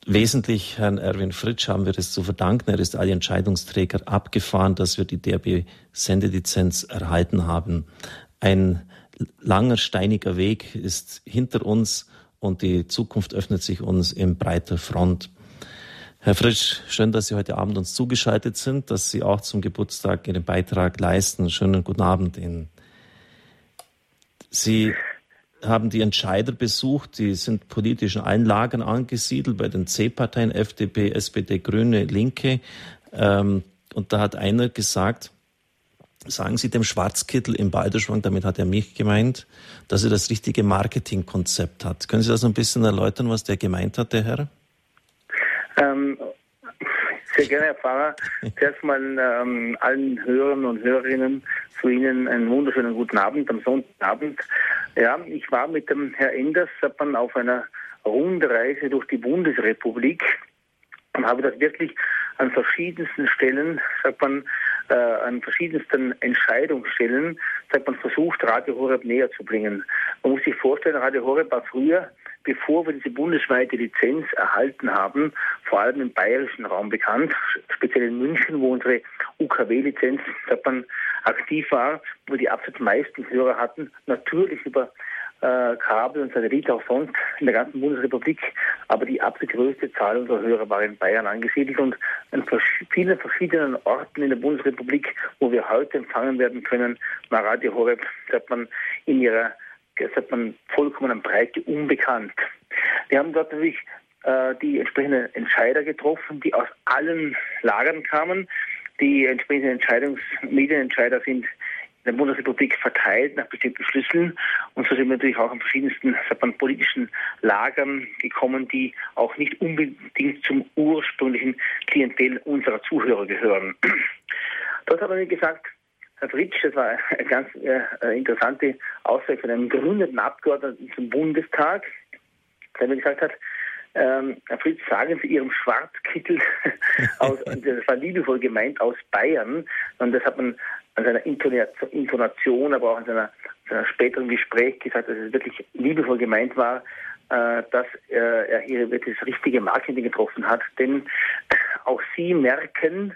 Wesentlich Herrn Erwin Fritsch haben wir es zu verdanken. Er ist alle Entscheidungsträger abgefahren, dass wir die DRB-Sendelizenz erhalten haben. Ein langer, steiniger Weg ist hinter uns und die Zukunft öffnet sich uns in breiter Front. Herr Frisch, schön, dass Sie heute Abend uns zugeschaltet sind, dass Sie auch zum Geburtstag Ihren Beitrag leisten. Schönen guten Abend Ihnen. Sie haben die Entscheider besucht, die sind politischen Einlagen angesiedelt bei den C-Parteien, FDP, SPD, Grüne, Linke. Ähm, und da hat einer gesagt, sagen Sie dem Schwarzkittel im Balderschwang, damit hat er mich gemeint, dass er das richtige Marketingkonzept hat. Können Sie das ein bisschen erläutern, was der gemeint hat, der Herr? Ähm, sehr gerne, Herr Pfarrer. Zuerst mal ähm, allen Hörern und Hörerinnen zu Ihnen einen wunderschönen guten Abend am Sonntagabend. Ja, ich war mit dem Herrn Enders auf einer Rundreise durch die Bundesrepublik und habe das wirklich an verschiedensten Stellen, sagt man, äh, an verschiedensten Entscheidungsstellen, sagt man, versucht, Radio Horeb näher zu bringen. Man muss sich vorstellen, Radio Horeb war früher, bevor wir diese bundesweite Lizenz erhalten haben, vor allem im bayerischen Raum bekannt, speziell in München, wo unsere UKW-Lizenz, sagt man, aktiv war, wo die absolut meisten Hörer hatten, natürlich über äh, Kabel und Satellit auch sonst in der ganzen Bundesrepublik. Aber die absolut größte Zahl unserer Hörer war in Bayern angesiedelt und an vielen verschiedenen Orten in der Bundesrepublik, wo wir heute empfangen werden können, war Radio Horeb, sagt man, in ihrer sagt man, vollkommenen Breite unbekannt. Wir haben dort natürlich äh, die entsprechenden Entscheider getroffen, die aus allen Lagern kamen. Die entsprechenden Entscheidungs Medienentscheider sind in der Bundesrepublik verteilt nach bestimmten Schlüsseln. Und so sind wir natürlich auch an verschiedensten man, politischen Lagern gekommen, die auch nicht unbedingt zum ursprünglichen Klientel unserer Zuhörer gehören. Dort haben wir gesagt, Herr Fritsch, das war eine ganz äh, interessante Aussage von einem gründeten Abgeordneten zum Bundestag, der mir gesagt hat, ähm, Herr Fritz, sagen Sie Ihrem Schwarzkittel aus, das war liebevoll gemeint, aus Bayern, und das hat man an seiner Intonation, aber auch an seiner, seiner späteren Gespräch gesagt, dass es wirklich liebevoll gemeint war, äh, dass äh, er hier wirklich das richtige Marketing getroffen hat. Denn auch Sie merken,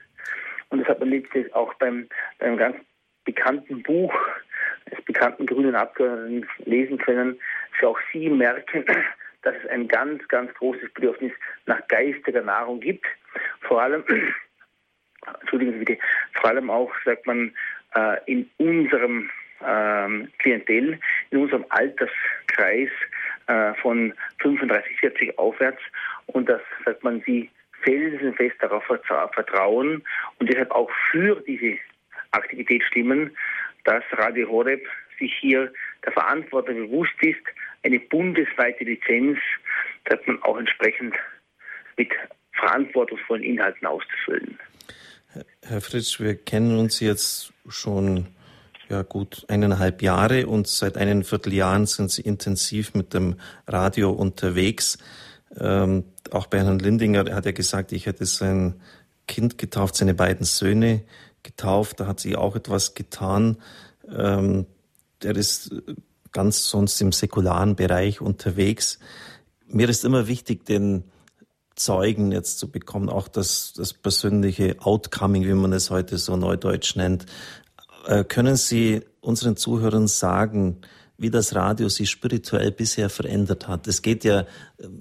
und das hat man letztlich auch beim, beim ganz bekannten Buch des bekannten grünen Abgeordneten lesen können, dass auch Sie merken, dass es ein ganz, ganz großes Bedürfnis nach geistiger Nahrung gibt. Vor allem entschuldigen Sie bitte, vor allem auch, sagt man, äh, in unserem ähm, Klientel, in unserem Alterskreis äh, von 35, 40 aufwärts und dass, sagt man, sie felsenfest darauf vertrauen und deshalb auch für diese Aktivität stimmen, dass Radio Horeb sich hier der Verantwortung bewusst ist, eine bundesweite Lizenz, dass man auch entsprechend mit verantwortungsvollen Inhalten auszufüllen. Herr Fritsch, wir kennen uns jetzt schon ja, gut eineinhalb Jahre und seit einem Vierteljahren sind Sie intensiv mit dem Radio unterwegs. Ähm, auch bei Herrn Lindinger hat er gesagt, ich hätte sein Kind getauft, seine beiden Söhne getauft. Da hat sie auch etwas getan. Ähm, der ist ganz sonst im säkularen Bereich unterwegs. Mir ist immer wichtig, den Zeugen jetzt zu bekommen, auch das, das persönliche Outcoming, wie man es heute so neudeutsch nennt. Äh, können Sie unseren Zuhörern sagen, wie das Radio sich spirituell bisher verändert hat? Es geht ja,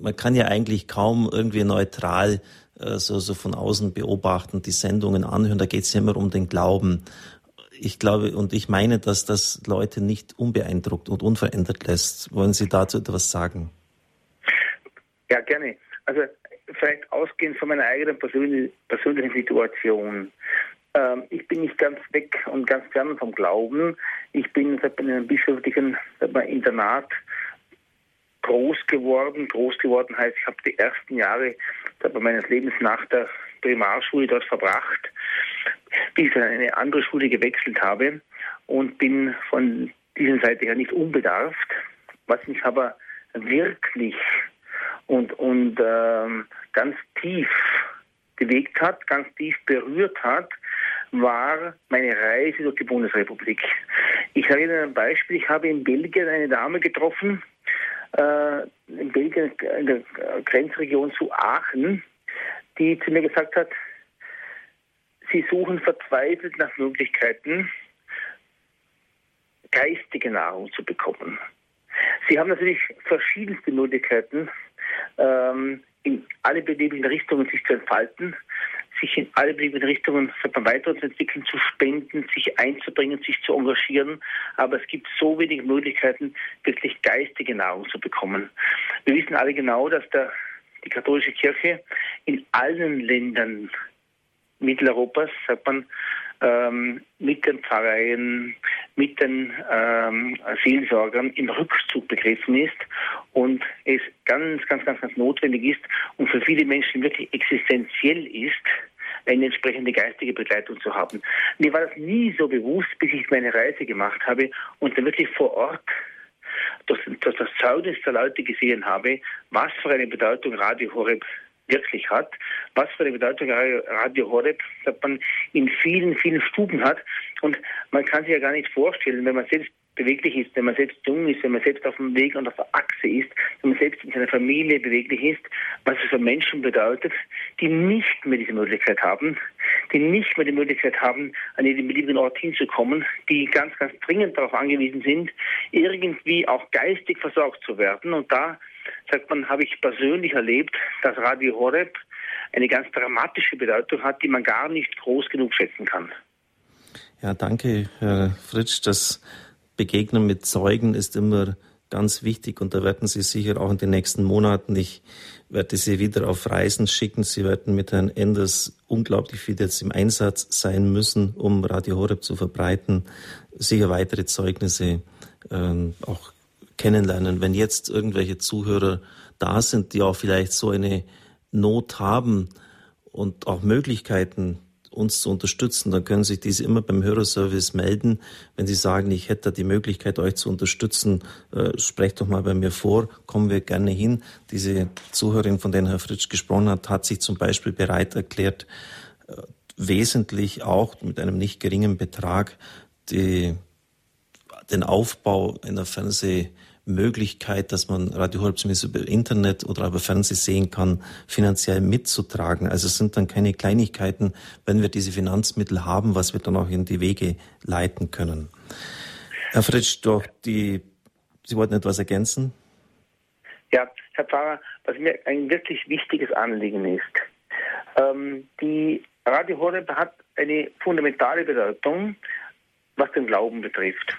man kann ja eigentlich kaum irgendwie neutral äh, so, so von außen beobachten, die Sendungen anhören. Da geht es ja immer um den Glauben. Ich glaube und ich meine, dass das Leute nicht unbeeindruckt und unverändert lässt. Wollen Sie dazu etwas sagen? Ja, gerne. Also vielleicht ausgehend von meiner eigenen persönlichen Situation. Ähm, ich bin nicht ganz weg und ganz fern vom Glauben. Ich bin in einem bischöflichen Internat groß geworden. Groß geworden heißt, ich habe die ersten Jahre meines Lebens nach der Primarschule dort verbracht, bis ich in eine andere Schule gewechselt habe und bin von dieser Seite her nicht unbedarft. Was mich aber wirklich und, und ähm, ganz tief bewegt hat, ganz tief berührt hat, war meine Reise durch die Bundesrepublik. Ich sage Ihnen ein Beispiel. Ich habe in Belgien eine Dame getroffen, äh, in Belgien, in der Grenzregion zu Aachen, die zu mir gesagt hat, sie suchen verzweifelt nach Möglichkeiten, geistige Nahrung zu bekommen. Sie haben natürlich verschiedenste Möglichkeiten, ähm, in alle beliebigen Richtungen sich zu entfalten, sich in alle beliebigen Richtungen weiterzuentwickeln, zu spenden, sich einzubringen, sich zu engagieren. Aber es gibt so wenig Möglichkeiten, wirklich geistige Nahrung zu bekommen. Wir wissen alle genau, dass der, die katholische Kirche in allen Ländern Mitteleuropas, sagt man, ähm, mit den Pfarreien, mit den ähm, Seelsorgern im Rückzug begriffen ist und es ganz, ganz, ganz, ganz notwendig ist und für viele Menschen wirklich existenziell ist, eine entsprechende geistige Begleitung zu haben. Mir war das nie so bewusst, bis ich meine Reise gemacht habe und dann wirklich vor Ort durch, das Zeugnis der Leute gesehen habe, was für eine Bedeutung Radio Horeb wirklich hat, was für eine Bedeutung Radio Horeb dass man in vielen, vielen Stuben hat. Und man kann sich ja gar nicht vorstellen, wenn man selbst beweglich ist, wenn man selbst jung ist, wenn man selbst auf dem Weg und auf der Achse ist, wenn man selbst in seiner Familie beweglich ist, was es für Menschen bedeutet, die nicht mehr diese Möglichkeit haben, die nicht mehr die Möglichkeit haben, an jeden beliebigen Ort hinzukommen, die ganz, ganz dringend darauf angewiesen sind, irgendwie auch geistig versorgt zu werden. Und da sagt man, habe ich persönlich erlebt, dass Radio Horeb eine ganz dramatische Bedeutung hat, die man gar nicht groß genug schätzen kann. Ja, danke, Herr Fritsch. Das Begegnen mit Zeugen ist immer ganz wichtig und da werden Sie sicher auch in den nächsten Monaten, ich werde Sie wieder auf Reisen schicken. Sie werden mit Herrn Enders unglaublich viel jetzt im Einsatz sein müssen, um Radio Horeb zu verbreiten, sicher weitere Zeugnisse äh, auch kennenlernen. Wenn jetzt irgendwelche Zuhörer da sind, die auch vielleicht so eine Not haben und auch Möglichkeiten, uns zu unterstützen, dann können sich diese immer beim Hörerservice melden. Wenn Sie sagen, ich hätte die Möglichkeit, euch zu unterstützen, äh, sprecht doch mal bei mir vor, kommen wir gerne hin. Diese Zuhörerin, von der Herr Fritsch gesprochen hat, hat sich zum Beispiel bereit erklärt, äh, wesentlich auch mit einem nicht geringen Betrag die, den Aufbau einer Fernseh Möglichkeit, dass man Radio Horeb zumindest über Internet oder über Fernsehen sehen kann, finanziell mitzutragen. Also es sind dann keine Kleinigkeiten, wenn wir diese Finanzmittel haben, was wir dann auch in die Wege leiten können. Herr Fritsch, doch die, Sie wollten etwas ergänzen? Ja, Herr Pfarrer, was mir ein wirklich wichtiges Anliegen ist, ähm, die Radio Horeb hat eine fundamentale Bedeutung, was den Glauben betrifft.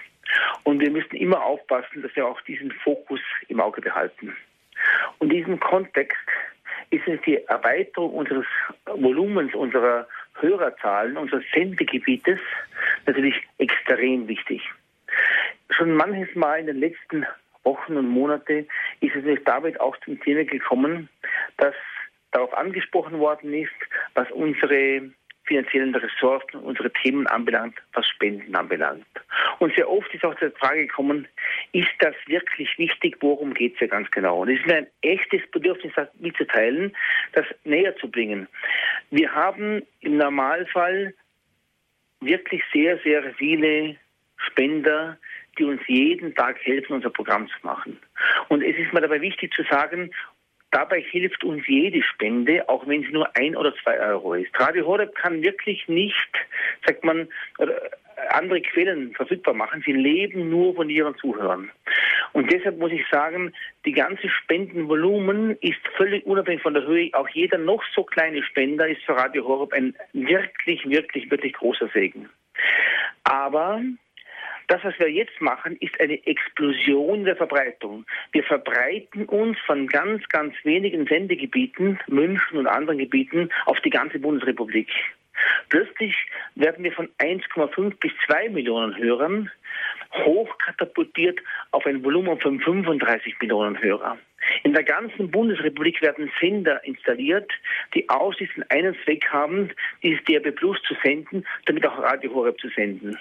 Und wir müssen immer aufpassen, dass wir auch diesen Fokus im Auge behalten. Und in diesem Kontext ist es die Erweiterung unseres Volumens, unserer Hörerzahlen, unseres Sendegebietes natürlich extrem wichtig. Schon manches Mal in den letzten Wochen und Monaten ist es damit auch zum Thema gekommen, dass darauf angesprochen worden ist, was unsere finanziellen Ressourcen unsere Themen anbelangt, was Spenden anbelangt. Und sehr oft ist auch die Frage gekommen, ist das wirklich wichtig, worum geht es ja ganz genau? Und es ist mir ein echtes Bedürfnis, das mitzuteilen, das näher zu bringen. Wir haben im Normalfall wirklich sehr, sehr viele Spender, die uns jeden Tag helfen, unser Programm zu machen. Und es ist mir dabei wichtig zu sagen, Dabei hilft uns jede Spende, auch wenn sie nur ein oder zwei Euro ist. Radio Horeb kann wirklich nicht, sagt man, andere Quellen verfügbar machen. Sie leben nur von ihren Zuhörern. Und deshalb muss ich sagen, die ganze Spendenvolumen ist völlig unabhängig von der Höhe. Auch jeder noch so kleine Spender ist für Radio Horeb ein wirklich, wirklich, wirklich großer Segen. Aber das, was wir jetzt machen, ist eine Explosion der Verbreitung. Wir verbreiten uns von ganz, ganz wenigen Sendegebieten, München und anderen Gebieten, auf die ganze Bundesrepublik. Plötzlich werden wir von 1,5 bis 2 Millionen Hörern hochkatapultiert auf ein Volumen von 35 Millionen Hörer. In der ganzen Bundesrepublik werden Sender installiert, die ausschließlich einen Zweck haben, dieses DRB Plus zu senden, damit auch Radio Horeb zu senden.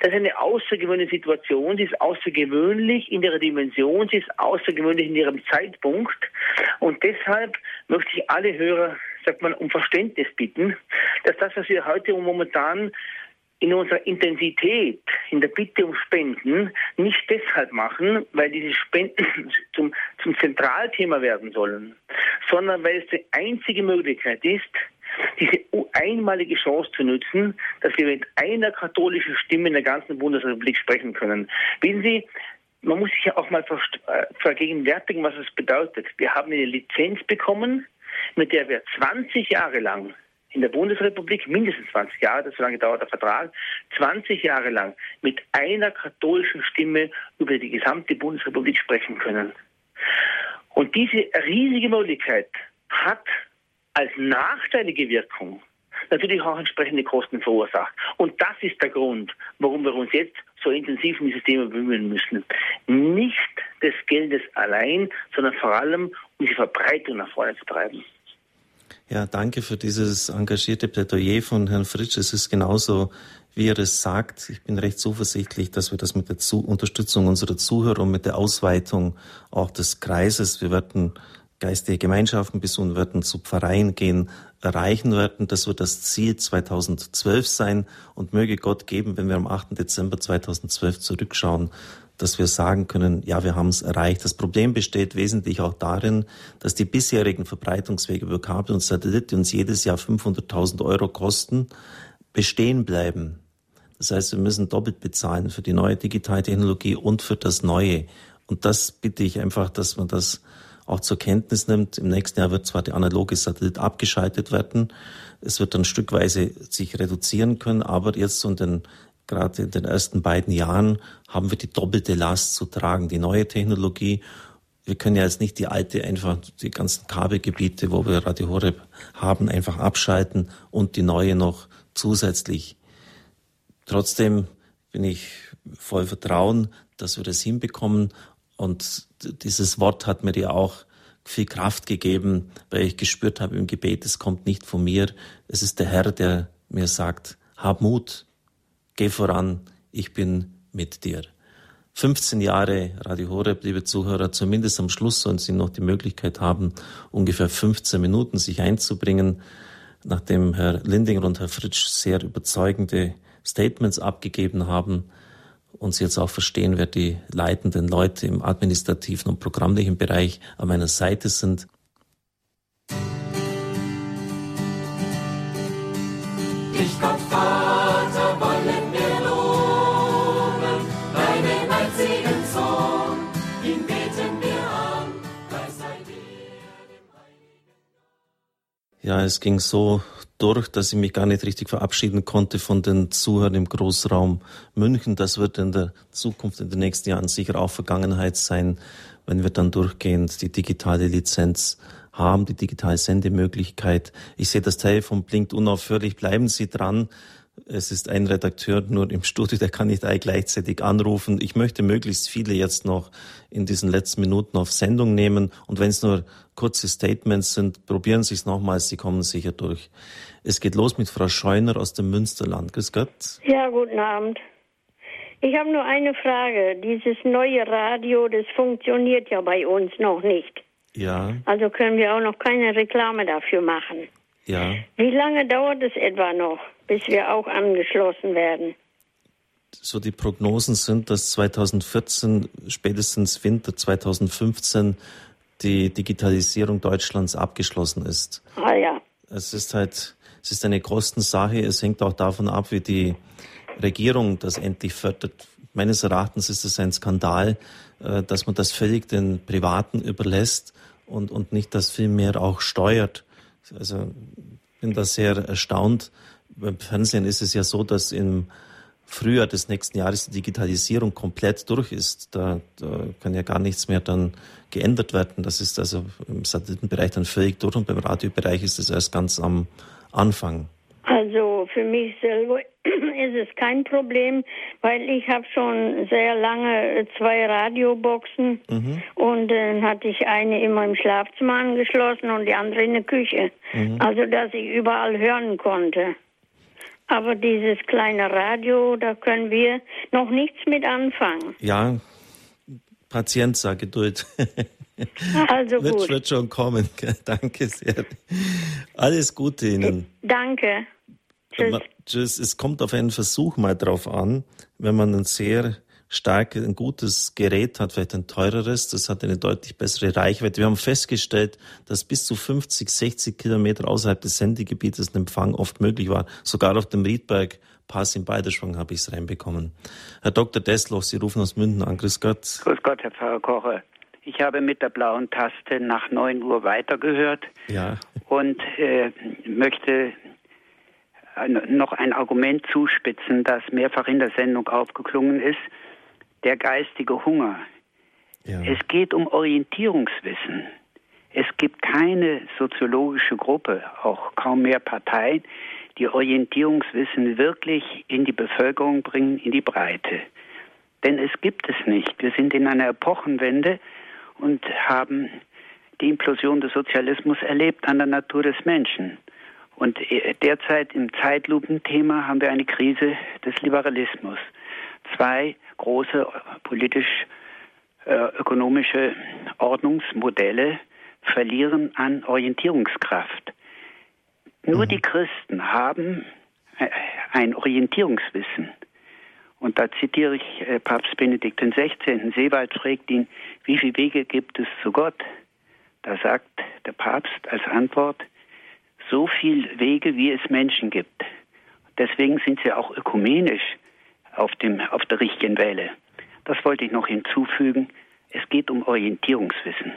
Das ist eine außergewöhnliche Situation, sie ist außergewöhnlich in ihrer Dimension, sie ist außergewöhnlich in ihrem Zeitpunkt. Und deshalb möchte ich alle Hörer, sagt man, um Verständnis bitten, dass das, was wir heute momentan in unserer Intensität, in der Bitte um Spenden, nicht deshalb machen, weil diese Spenden zum, zum Zentralthema werden sollen, sondern weil es die einzige Möglichkeit ist, diese einmalige Chance zu nutzen, dass wir mit einer katholischen Stimme in der ganzen Bundesrepublik sprechen können. Wissen Sie, man muss sich ja auch mal äh, vergegenwärtigen, was es bedeutet. Wir haben eine Lizenz bekommen, mit der wir 20 Jahre lang in der Bundesrepublik, mindestens 20 Jahre, das so lange dauert der Vertrag, 20 Jahre lang mit einer katholischen Stimme über die gesamte Bundesrepublik sprechen können. Und diese riesige Möglichkeit hat als nachteilige Wirkung, natürlich auch entsprechende Kosten verursacht. Und das ist der Grund, warum wir uns jetzt so intensiv um dieses Thema bemühen müssen. Nicht des Geldes allein, sondern vor allem um die Verbreitung nach vorne zu treiben. Ja, danke für dieses engagierte Plädoyer von Herrn Fritsch. Es ist genauso, wie er es sagt. Ich bin recht zuversichtlich, dass wir das mit der Zu Unterstützung unserer Zuhörer und mit der Ausweitung auch des Kreises, wir werden geistige Gemeinschaften besuchen werden, zu Pfarreien gehen, erreichen werden. Das wird das Ziel 2012 sein und möge Gott geben, wenn wir am 8. Dezember 2012 zurückschauen, dass wir sagen können, ja, wir haben es erreicht. Das Problem besteht wesentlich auch darin, dass die bisherigen Verbreitungswege über Kabel und Satellit, die uns jedes Jahr 500.000 Euro kosten, bestehen bleiben. Das heißt, wir müssen doppelt bezahlen für die neue Digitaltechnologie und für das Neue. Und das bitte ich einfach, dass man das auch zur Kenntnis nimmt. Im nächsten Jahr wird zwar die analoge Satellit abgeschaltet werden. Es wird dann stückweise sich reduzieren können, aber jetzt in den gerade in den ersten beiden Jahren haben wir die doppelte Last zu tragen. Die neue Technologie, wir können ja jetzt nicht die alte einfach, die ganzen Kabelgebiete, wo wir Radio Horeb haben, einfach abschalten und die neue noch zusätzlich. Trotzdem bin ich voll Vertrauen, dass wir das hinbekommen. Und dieses Wort hat mir ja auch viel Kraft gegeben, weil ich gespürt habe im Gebet, es kommt nicht von mir. Es ist der Herr, der mir sagt, hab Mut, Geh voran, ich bin mit dir. 15 Jahre Radio Horeb, liebe Zuhörer, zumindest am Schluss sollen Sie noch die Möglichkeit haben, ungefähr 15 Minuten sich einzubringen, nachdem Herr Lindinger und Herr Fritsch sehr überzeugende Statements abgegeben haben und Sie jetzt auch verstehen, wer die leitenden Leute im administrativen und programmlichen Bereich an meiner Seite sind. Ich Gott Vater wollen Ja, es ging so durch, dass ich mich gar nicht richtig verabschieden konnte von den Zuhörern im Großraum München. Das wird in der Zukunft, in den nächsten Jahren sicher auch Vergangenheit sein, wenn wir dann durchgehend die digitale Lizenz haben, die digitale Sendemöglichkeit. Ich sehe, das Telefon blinkt unaufhörlich. Bleiben Sie dran. Es ist ein Redakteur nur im Studio, der kann nicht alle gleichzeitig anrufen. Ich möchte möglichst viele jetzt noch in diesen letzten Minuten auf Sendung nehmen. Und wenn es nur kurze Statements sind, probieren Sie es nochmals, Sie kommen sicher durch. Es geht los mit Frau Scheuner aus dem Münsterland. Grüß Gott. Ja, guten Abend. Ich habe nur eine Frage. Dieses neue Radio, das funktioniert ja bei uns noch nicht. Ja. Also können wir auch noch keine Reklame dafür machen. Ja. Wie lange dauert es etwa noch, bis wir auch angeschlossen werden? So die Prognosen sind, dass 2014, spätestens Winter 2015 die Digitalisierung Deutschlands abgeschlossen ist. Ah ja. Es ist halt, es ist eine Kostensache. Es hängt auch davon ab, wie die Regierung das endlich fördert. Meines Erachtens ist es ein Skandal, äh, dass man das völlig den Privaten überlässt und, und nicht das viel mehr auch steuert. Also bin da sehr erstaunt. Beim Fernsehen ist es ja so, dass im Frühjahr des nächsten Jahres die Digitalisierung komplett durch ist. Da, da kann ja gar nichts mehr dann geändert werden. Das ist also im Satellitenbereich dann völlig durch und beim Radiobereich ist es erst ganz am Anfang. Also für mich selber ist es kein Problem, weil ich habe schon sehr lange zwei Radioboxen mhm. und dann hatte ich eine immer im Schlafzimmer angeschlossen und die andere in der Küche. Mhm. Also dass ich überall hören konnte. Aber dieses kleine Radio, da können wir noch nichts mit anfangen. Ja, Patient, sag Geduld. Also wird, gut. Wird schon kommen. Danke sehr. Alles Gute Ihnen. Danke. Tschüss. Tschüss. Es kommt auf einen Versuch mal drauf an, wenn man ein sehr starkes, ein gutes Gerät hat, vielleicht ein teureres, das hat eine deutlich bessere Reichweite. Wir haben festgestellt, dass bis zu 50, 60 Kilometer außerhalb des Sendegebietes ein Empfang oft möglich war. Sogar auf dem Riedberg Pass in Beiderschwang habe ich es reinbekommen. Herr Dr. Dessloch, Sie rufen aus München an. Grüß Gott. Grüß Gott, Herr Pfarrer Kocher. Ich habe mit der blauen Taste nach 9 Uhr weitergehört ja. und äh, möchte noch ein Argument zuspitzen, das mehrfach in der Sendung aufgeklungen ist. Der geistige Hunger. Ja. Es geht um Orientierungswissen. Es gibt keine soziologische Gruppe, auch kaum mehr Parteien, die Orientierungswissen wirklich in die Bevölkerung bringen, in die Breite. Denn es gibt es nicht. Wir sind in einer Epochenwende und haben die Implosion des Sozialismus erlebt an der Natur des Menschen. Und äh, derzeit im Zeitlupenthema haben wir eine Krise des Liberalismus. Zwei große äh, ökonomische Ordnungsmodelle verlieren an Orientierungskraft. Nur mhm. die Christen haben äh, ein Orientierungswissen. Und da zitiere ich äh, Papst Benedikt XVI. Seewald fragt ihn, wie viele Wege gibt es zu Gott? Da sagt der Papst als Antwort, so viele Wege, wie es Menschen gibt. Deswegen sind sie auch ökumenisch auf, dem, auf der richtigen Welle. Das wollte ich noch hinzufügen. Es geht um Orientierungswissen.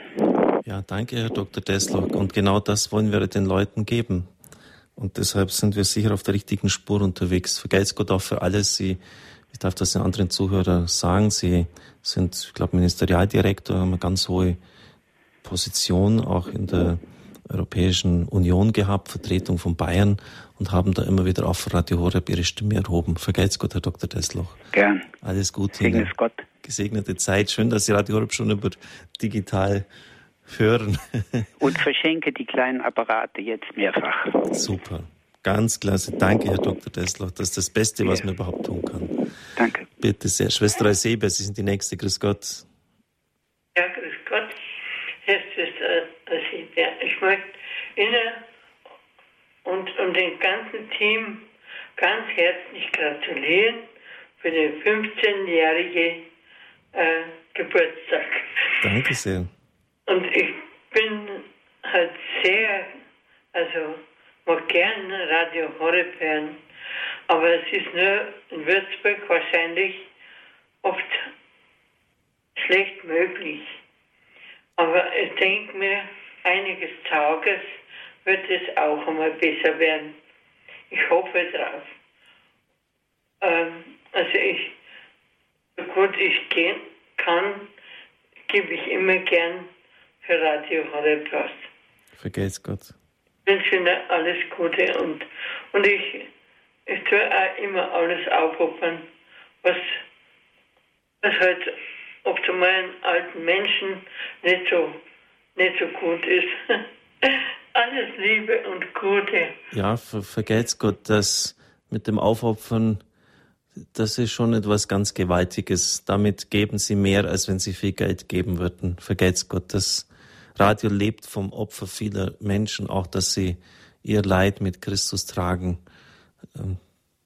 Ja, danke, Herr Dr. Dessler. Und genau das wollen wir den Leuten geben. Und deshalb sind wir sicher auf der richtigen Spur unterwegs. Vergelt's Gott auch für alles. Sie ich darf das den anderen Zuhörern sagen. Sie sind, ich glaube, Ministerialdirektor, haben eine ganz hohe Position auch in der Europäischen Union gehabt, Vertretung von Bayern und haben da immer wieder auf Radio Horeb ihre Stimme erhoben. Vergelt's Gott, Herr Dr. Desloch. Gern. Alles Gute. Segnes Gott. Gesegnete Zeit. Schön, dass Sie Radio Horeb schon über digital hören. und verschenke die kleinen Apparate jetzt mehrfach. Super. Ganz klasse. Danke, Herr Dr. Dessloch. Das ist das Beste, was man überhaupt tun kann. Danke. Bitte sehr. Schwester Eusebia, Sie sind die Nächste. Grüß Gott. Ja, grüß Gott. Herr Schwester Eusebia, ich möchte Ihnen und, und dem ganzen Team ganz herzlich gratulieren für den 15-jährigen äh, Geburtstag. Danke sehr. Und ich bin halt sehr, also mag gern Radio Horeb hören, aber es ist nur in Würzburg wahrscheinlich oft schlecht möglich. Aber ich denke mir, einiges Tages wird es auch einmal besser werden. Ich hoffe drauf. Ähm, also ich, so gut ich gehen kann, gebe ich immer gern für Radio Horeb was. Vergelt's Gott wünsche Ihnen alles Gute und, und ich, ich tue auch immer alles aufopfern, was, was halt oft zu meinen alten Menschen nicht so, nicht so gut ist. alles Liebe und Gute. Ja, ver vergelt's Gott, dass mit dem Aufopfern, das ist schon etwas ganz Gewaltiges. Damit geben sie mehr, als wenn sie viel Geld geben würden. Vergelt's Gott, das Radio lebt vom Opfer vieler Menschen, auch dass sie ihr Leid mit Christus tragen. Ähm,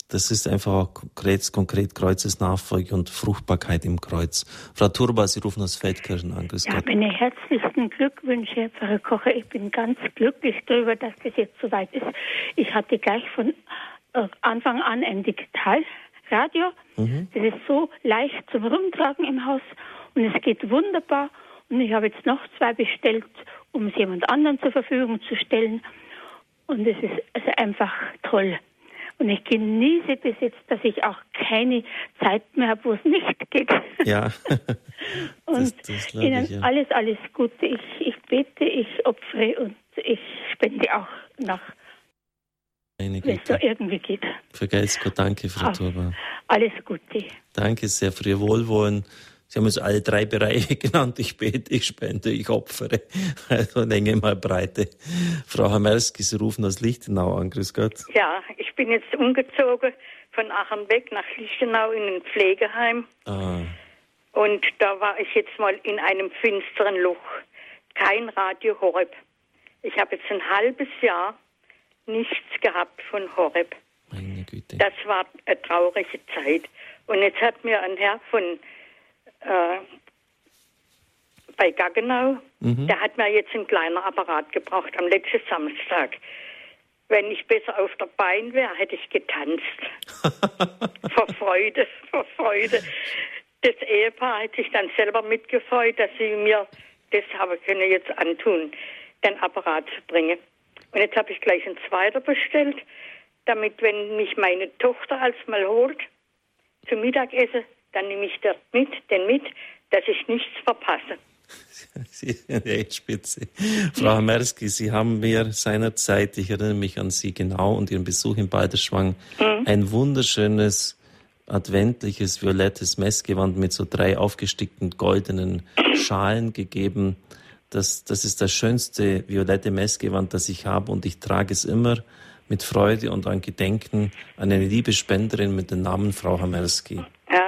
das ist einfach auch konkret, konkret Kreuzesnachfolge und Fruchtbarkeit im Kreuz. Frau Turba, Sie rufen aus Feldkirchen an. Grüß ja, Gott. meine herzlichsten Glückwünsche, Herr Pfarrer Kocher. Ich bin ganz glücklich darüber, dass das jetzt soweit ist. Ich hatte gleich von äh, Anfang an ein Digitalradio. Mhm. Das ist so leicht zum Rumtragen im Haus und es geht wunderbar. Und ich habe jetzt noch zwei bestellt, um es jemand anderen zur Verfügung zu stellen. Und es ist also einfach toll. Und ich genieße bis jetzt, dass ich auch keine Zeit mehr habe, wo es nicht geht. Ja. und das, das Ihnen ich, ja. alles, alles Gute. Ich, ich bete, ich opfere und ich spende auch nach, wenn es so irgendwie geht. Vergelt's Gott, danke, Frau Turba. Alles Gute. Danke sehr für Ihr Wohlwollen. Sie haben uns alle drei Bereiche genannt. Ich bete, ich spende, ich opfere. Also Länge mal Breite. Frau Hamerski, Sie rufen aus Lichtenau an. Grüß Gott. Ja, ich bin jetzt umgezogen von Aachen weg nach Lichtenau in ein Pflegeheim. Ah. Und da war ich jetzt mal in einem finsteren Loch. Kein Radio Horeb. Ich habe jetzt ein halbes Jahr nichts gehabt von Horeb. Meine Güte. Das war eine traurige Zeit. Und jetzt hat mir ein Herr von äh, bei Gaggenau. Mhm. Der hat mir jetzt ein kleiner Apparat gebracht am letzten Samstag. Wenn ich besser auf der Bein wäre, hätte ich getanzt. vor Freude, vor Freude. Das Ehepaar hat sich dann selber mitgefreut, dass sie mir das habe können jetzt antun, den Apparat zu bringen. Und jetzt habe ich gleich einen zweiten bestellt, damit, wenn mich meine Tochter als mal holt zum Mittagessen, dann nehme ich das mit, den mit, dass ich nichts verpasse. Sie sind echt spitze. Frau Hamerski, Sie haben mir seinerzeit, ich erinnere mich an Sie genau und Ihren Besuch in Balderschwang, mhm. ein wunderschönes adventliches violettes Messgewand mit so drei aufgestickten goldenen Schalen gegeben. Das, das ist das schönste violette Messgewand, das ich habe und ich trage es immer mit Freude und an Gedenken an eine liebe Spenderin mit dem Namen Frau Hamerski. Ja, ja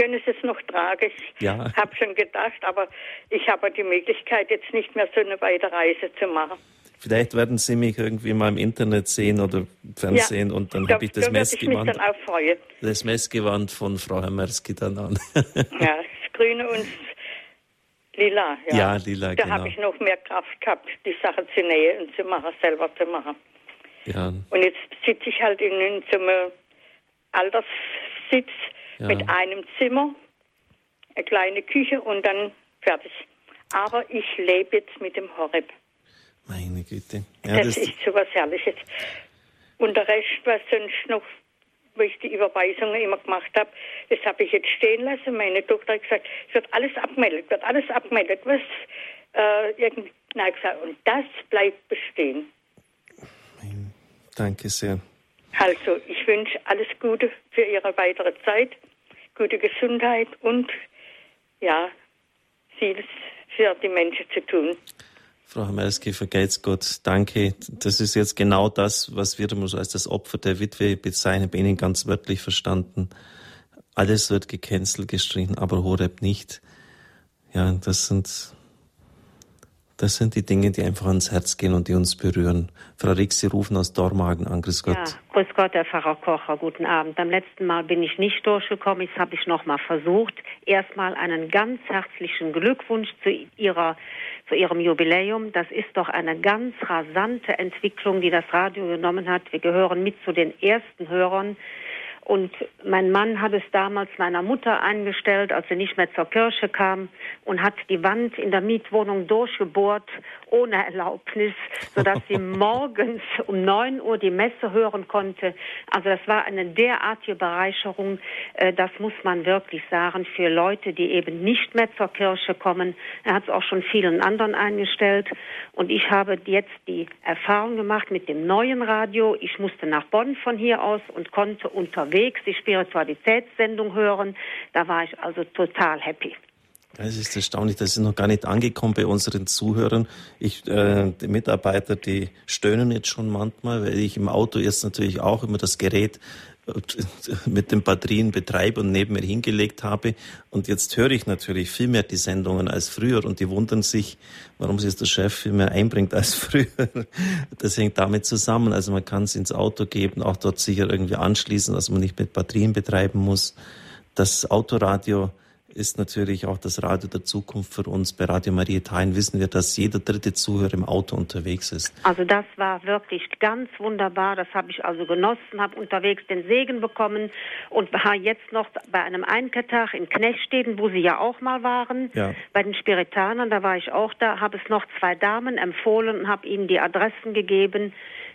ich können es noch tragen. Ich ja. habe schon gedacht, aber ich habe die Möglichkeit, jetzt nicht mehr so eine weite Reise zu machen. Vielleicht werden Sie mich irgendwie mal im Internet sehen oder Fernsehen ja, und dann habe ich das Messgewand. Das Messgewand von Frau Hamerski dann an. ja, das Grüne und Lila. Ja, ja lila, Da genau. habe ich noch mehr Kraft gehabt, die Sache zu nähen und zu machen, selber zu machen. Ja. Und jetzt sitze ich halt in, in so einem Alterssitz ja. mit einem Zimmer, eine kleine Küche und dann fertig. Aber ich lebe jetzt mit dem Horeb. Meine Güte. Ja, das, das, ist so was Herrliches. Und der Rest, was sonst noch, wo ich die Überweisungen immer gemacht habe, das habe ich jetzt stehen lassen. Meine Tochter hat gesagt, es wird alles abgemeldet, wird alles abgemeldet, was äh, irgendwie, nein, gesagt, und das bleibt bestehen. Danke sehr. Also, ich wünsche alles Gute für Ihre weitere Zeit, gute Gesundheit und ja, vieles für die Menschen zu tun. Frau Hamelski, vergelt's Gott, danke. Das ist jetzt genau das, was wir als das Opfer der Witwe bezeichnen, bei Ihnen ganz wörtlich verstanden. Alles wird gecancelt, gestrichen, aber Horeb nicht. Ja, das sind das sind die Dinge, die einfach ans Herz gehen und die uns berühren. Frau Rix, Sie rufen aus Dormagen an. Grüß Gott. Ja, grüß Gott, Herr Pfarrer Kocher. Guten Abend. Beim letzten Mal bin ich nicht durchgekommen. Jetzt habe ich noch mal versucht. Erstmal einen ganz herzlichen Glückwunsch zu Ihrer zu Ihrem Jubiläum. Das ist doch eine ganz rasante Entwicklung, die das Radio genommen hat. Wir gehören mit zu den ersten Hörern und mein Mann hat es damals meiner Mutter eingestellt, als sie nicht mehr zur Kirche kam und hat die Wand in der Mietwohnung durchgebohrt ohne Erlaubnis, sodass sie morgens um 9 Uhr die Messe hören konnte. Also das war eine derartige Bereicherung, äh, das muss man wirklich sagen, für Leute, die eben nicht mehr zur Kirche kommen. Er hat es auch schon vielen anderen eingestellt. Und ich habe jetzt die Erfahrung gemacht mit dem neuen Radio. Ich musste nach Bonn von hier aus und konnte unterwegs unterwegs die Spiritualitätssendung hören. Da war ich also total happy. Es ist erstaunlich, das ist noch gar nicht angekommen bei unseren Zuhörern. Ich, äh, die Mitarbeiter, die stöhnen jetzt schon manchmal, weil ich im Auto jetzt natürlich auch immer das Gerät mit den Batterien betreibe und neben mir hingelegt habe. Und jetzt höre ich natürlich viel mehr die Sendungen als früher und die wundern sich, warum sich der Chef viel mehr einbringt als früher. Das hängt damit zusammen. Also man kann es ins Auto geben, auch dort sicher irgendwie anschließen, dass man nicht mit Batterien betreiben muss. Das Autoradio ist natürlich auch das Radio der Zukunft für uns. Bei Radio Maria Italien wissen wir, dass jeder dritte Zuhörer im Auto unterwegs ist. Also das war wirklich ganz wunderbar. Das habe ich also genossen, habe unterwegs den Segen bekommen und war jetzt noch bei einem Einkehrtag in Knechtsteden, wo Sie ja auch mal waren, ja. bei den Spiritanern. Da war ich auch da, habe es noch zwei Damen empfohlen und habe ihnen die Adressen gegeben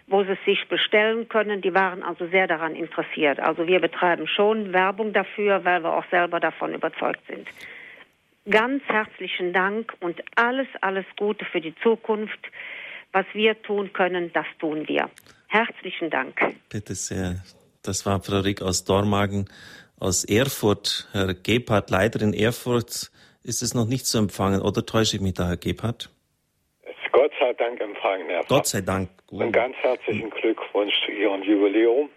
wo sie sich bestellen können. Die waren also sehr daran interessiert. Also wir betreiben schon Werbung dafür, weil wir auch selber davon überzeugt sind. Ganz herzlichen Dank und alles, alles Gute für die Zukunft. Was wir tun können, das tun wir. Herzlichen Dank. Bitte sehr. Das war Frau Rick aus Dormagen, aus Erfurt. Herr Gebhardt, leider in Erfurt ist es noch nicht zu empfangen. Oder täusche ich mich da, Herr Gebhardt? Gott sei Dank empfangen, Herr Gott sei Dank. Und ganz herzlichen Glückwunsch zu Ihrem Jubiläum.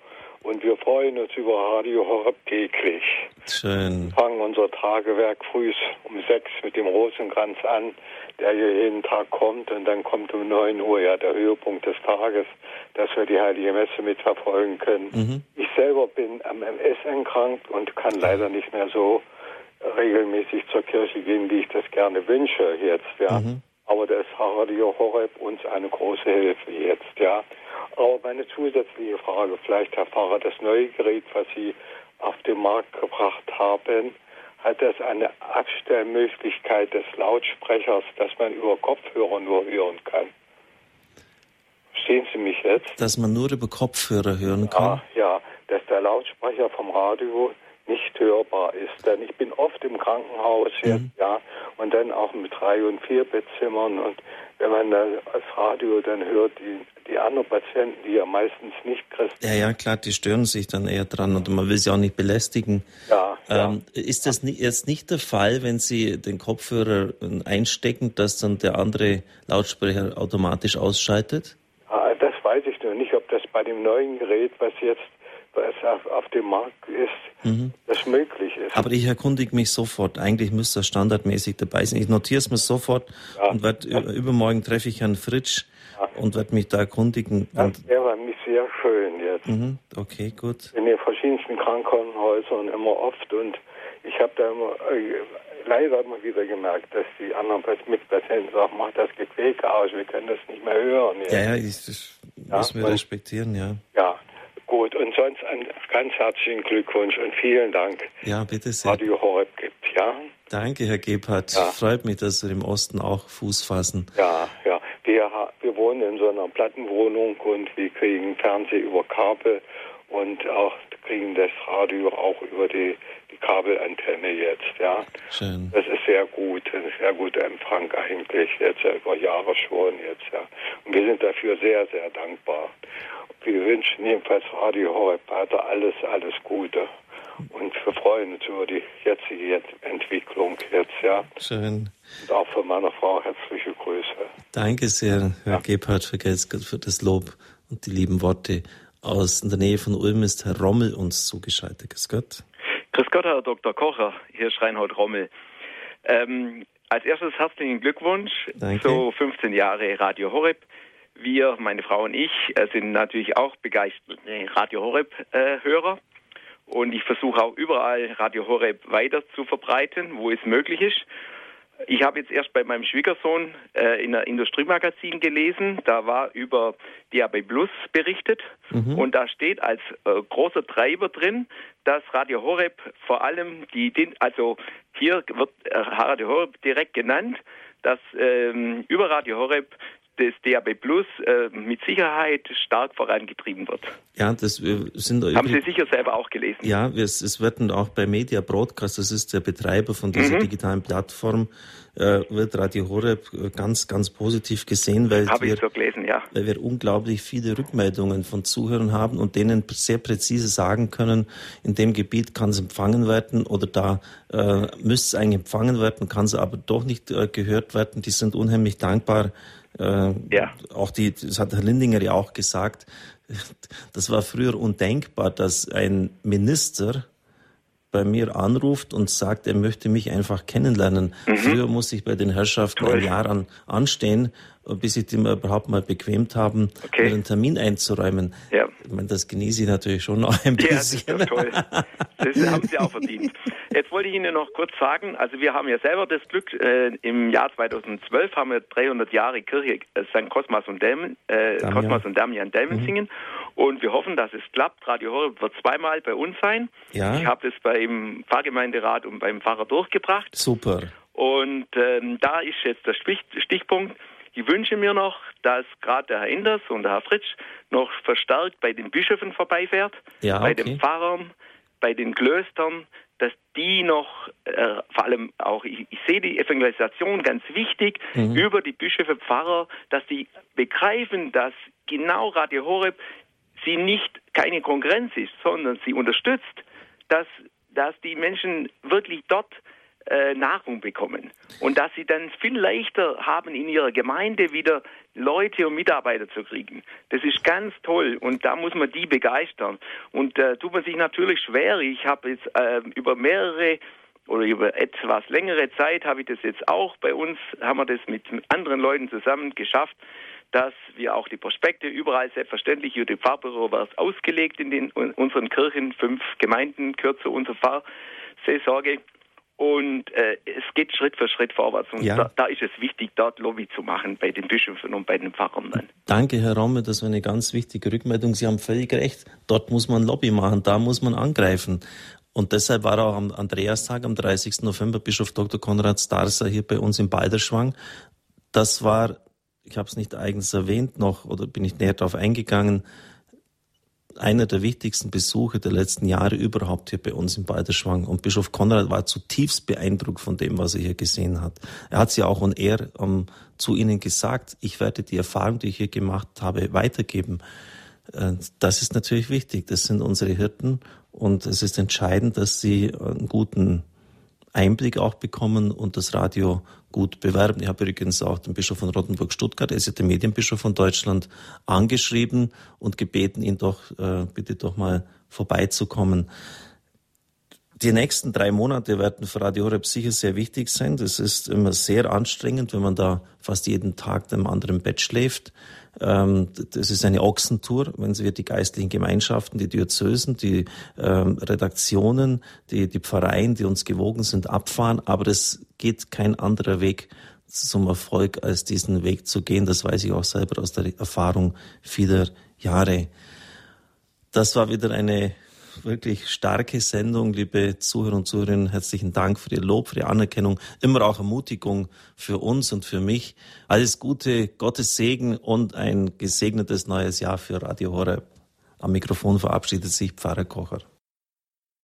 Und wir freuen uns über Radio Horeb täglich. Schön. Wir fangen unser Tagewerk früh um sechs mit dem Rosenkranz an, der hier jeden Tag kommt. Und dann kommt um neun Uhr ja der Höhepunkt des Tages, dass wir die Heilige Messe mitverfolgen können. Mhm. Ich selber bin am MS erkrankt und kann leider nicht mehr so regelmäßig zur Kirche gehen, wie ich das gerne wünsche jetzt. Ja. Mhm. Aber da ist Radio Horeb uns eine große Hilfe jetzt, ja. Aber meine zusätzliche Frage, vielleicht Herr Pfarrer, das neue Gerät, was Sie auf den Markt gebracht haben, hat das eine Abstellmöglichkeit des Lautsprechers, dass man über Kopfhörer nur hören kann? Verstehen Sie mich jetzt? Dass man nur über Kopfhörer hören kann? Ja, ja, dass der Lautsprecher vom Radio nicht hörbar ist. Denn ich bin oft im Krankenhaus jetzt, mhm. ja, und dann auch mit drei und vier Bettzimmern und wenn man das Radio dann hört, die, die anderen Patienten, die ja meistens nicht Christen Ja, ja, klar, die stören sich dann eher dran und man will sie auch nicht belästigen. Ja, ähm, ja. Ist das jetzt nicht der Fall, wenn Sie den Kopfhörer einstecken, dass dann der andere Lautsprecher automatisch ausschaltet? Ah, das weiß ich noch nicht, ob das bei dem neuen Gerät, was jetzt was auf dem Markt ist, mhm. das möglich ist. Aber ich erkundige mich sofort. Eigentlich müsste das standardmäßig dabei sein. Ich notiere es mir sofort ja. und werd, ja. übermorgen treffe ich Herrn Fritsch ja. und werde mich da erkundigen. Das wäre mich sehr schön jetzt. Mhm. Okay, gut. In den verschiedensten Krankenhäusern immer oft und ich habe da immer äh, leider immer wieder gemerkt, dass die anderen Mitpatienten sagen, mach das Gequäke aus, wir können das nicht mehr hören. Jetzt. Ja, ja, ich, das müssen wir respektieren, ja. Ja, Gut, und sonst einen ganz herzlichen Glückwunsch und vielen Dank. Ja, bitte sehr. Radio Horeb gibt, ja. Danke, Herr Gebhardt. Ja. Freut mich, dass wir im Osten auch Fuß fassen. Ja, ja. Wir, wir wohnen in so einer Plattenwohnung und wir kriegen Fernsehen über Kabel und auch kriegen das Radio auch über die, die Kabelantenne jetzt, ja. Schön. Das ist sehr gut, ein sehr guter Empfang eigentlich, jetzt ja über Jahre schon jetzt, ja. Und wir sind dafür sehr, sehr dankbar. Wir wünschen jedenfalls Radio Horeb weiter alles, alles Gute. Und wir freuen uns über die jetzige Entwicklung jetzt, ja. Schön. Und auch von meiner Frau herzliche Grüße. Danke sehr, Herr ja. Gebhardt, für, für das Lob und die lieben Worte. Aus in der Nähe von Ulm ist Herr Rommel uns zugeschaltet. Grüß Gott. Grüß Gott, Herr Dr. Kocher. Hier ist Reinhold Rommel. Ähm, als erstes herzlichen Glückwunsch Danke. zu 15 Jahre Radio Horeb. Wir, meine Frau und ich, äh, sind natürlich auch begeisterte Radio Horeb-Hörer. Äh, und ich versuche auch überall Radio Horeb weiter zu verbreiten, wo es möglich ist. Ich habe jetzt erst bei meinem Schwiegersohn äh, in einem Industriemagazin gelesen, da war über DAB Plus berichtet mhm. und da steht als äh, großer Treiber drin, dass Radio Horeb vor allem die, also hier wird äh, Radio Horeb direkt genannt, dass ähm, über Radio Horeb das DAB Plus äh, mit Sicherheit stark vorangetrieben wird. Ja, das wir sind Haben Sie sicher selber auch gelesen. Ja, es, es wird auch bei Media Broadcast, das ist der Betreiber von dieser mhm. digitalen Plattform, äh, wird Radio Horeb äh, ganz, ganz positiv gesehen, weil wir, so gelesen, ja. weil wir unglaublich viele Rückmeldungen von Zuhörern haben und denen sehr präzise sagen können, in dem Gebiet kann es empfangen werden oder da äh, müsste es eigentlich empfangen werden, kann es aber doch nicht äh, gehört werden. Die sind unheimlich dankbar äh, ja. Auch die, das hat Herr Lindinger ja auch gesagt, das war früher undenkbar, dass ein Minister bei mir anruft und sagt, er möchte mich einfach kennenlernen. Mhm. Früher musste ich bei den Herrschaften Toll. ein Jahr an, anstehen bis sie dem überhaupt mal bequemt haben, okay. einen Termin einzuräumen. Ja. Ich meine, das genieße ich natürlich schon noch ein bisschen. Ja, das ist toll. Das haben Sie auch verdient. Jetzt wollte ich Ihnen noch kurz sagen, also wir haben ja selber das Glück, äh, im Jahr 2012 haben wir 300 Jahre Kirche äh, St. Cosmas und, Delmen, äh, Cosmas und Damian Delmensingen mhm. Und wir hoffen, dass es klappt. Radio Horeb wird zweimal bei uns sein. Ja. Ich habe das beim Pfarrgemeinderat und beim Pfarrer durchgebracht. Super. Und ähm, da ist jetzt der Stichpunkt, ich wünsche mir noch, dass gerade der Herr Enders und der Herr Fritsch noch verstärkt bei den Bischöfen vorbeifährt, ja, bei okay. den Pfarrern, bei den Klöstern, dass die noch, äh, vor allem auch, ich, ich, sehe die Evangelisation ganz wichtig mhm. über die Bischöfe, Pfarrer, dass die begreifen, dass genau Radio Horeb sie nicht keine Konkurrenz ist, sondern sie unterstützt, dass, dass die Menschen wirklich dort äh, Nahrung bekommen und dass sie dann viel leichter haben, in ihrer Gemeinde wieder Leute und Mitarbeiter zu kriegen. Das ist ganz toll und da muss man die begeistern. Und äh, tut man sich natürlich schwer. Ich habe jetzt äh, über mehrere oder über etwas längere Zeit habe ich das jetzt auch bei uns, haben wir das mit anderen Leuten zusammen geschafft, dass wir auch die Prospekte überall selbstverständlich über die Pfarrbüro war es ausgelegt in den in unseren Kirchen, fünf Gemeinden gehört zu unserer Pfarrseelsorge und äh, es geht Schritt für Schritt vorwärts. Und ja. da, da, ist es wichtig, dort Lobby zu machen bei den Bischöfen und bei den Pfarrern. Dann. Danke, Herr Romme, das war eine ganz wichtige Rückmeldung. Sie haben völlig recht. Dort muss man Lobby machen, da muss man angreifen. Und deshalb war auch am Andreastag, am 30. November, Bischof Dr. Konrad Starser hier bei uns in Balderschwang. Das war, ich habe es nicht eigens erwähnt noch oder bin ich näher darauf eingegangen, einer der wichtigsten Besuche der letzten Jahre überhaupt hier bei uns in Balderschwang. Und Bischof Konrad war zutiefst beeindruckt von dem, was er hier gesehen hat. Er hat sie auch und er um, zu ihnen gesagt, ich werde die Erfahrung, die ich hier gemacht habe, weitergeben. Äh, das ist natürlich wichtig. Das sind unsere Hirten und es ist entscheidend, dass sie einen guten Einblick auch bekommen und das Radio gut bewerben. Ich habe übrigens auch den Bischof von Rottenburg-Stuttgart, er ist ja der Medienbischof von Deutschland, angeschrieben und gebeten, ihn doch äh, bitte doch mal vorbeizukommen. Die nächsten drei Monate werden für Radio Horeb sicher sehr wichtig sein. Das ist immer sehr anstrengend, wenn man da fast jeden Tag im anderen Bett schläft. Ähm, das ist eine Ochsentour, wenn Sie die geistlichen Gemeinschaften, die Diözesen, die ähm, Redaktionen, die, die Pfarreien, die uns gewogen sind, abfahren. Aber es geht kein anderer Weg zum Erfolg, als diesen Weg zu gehen. Das weiß ich auch selber aus der Erfahrung vieler Jahre. Das war wieder eine wirklich starke Sendung, liebe Zuhörer und Zuhörerinnen. Herzlichen Dank für Ihr Lob, für Ihre Anerkennung, immer auch Ermutigung für uns und für mich. Alles Gute, Gottes Segen und ein gesegnetes neues Jahr für Radio Horeb. Am Mikrofon verabschiedet sich Pfarrer Kocher.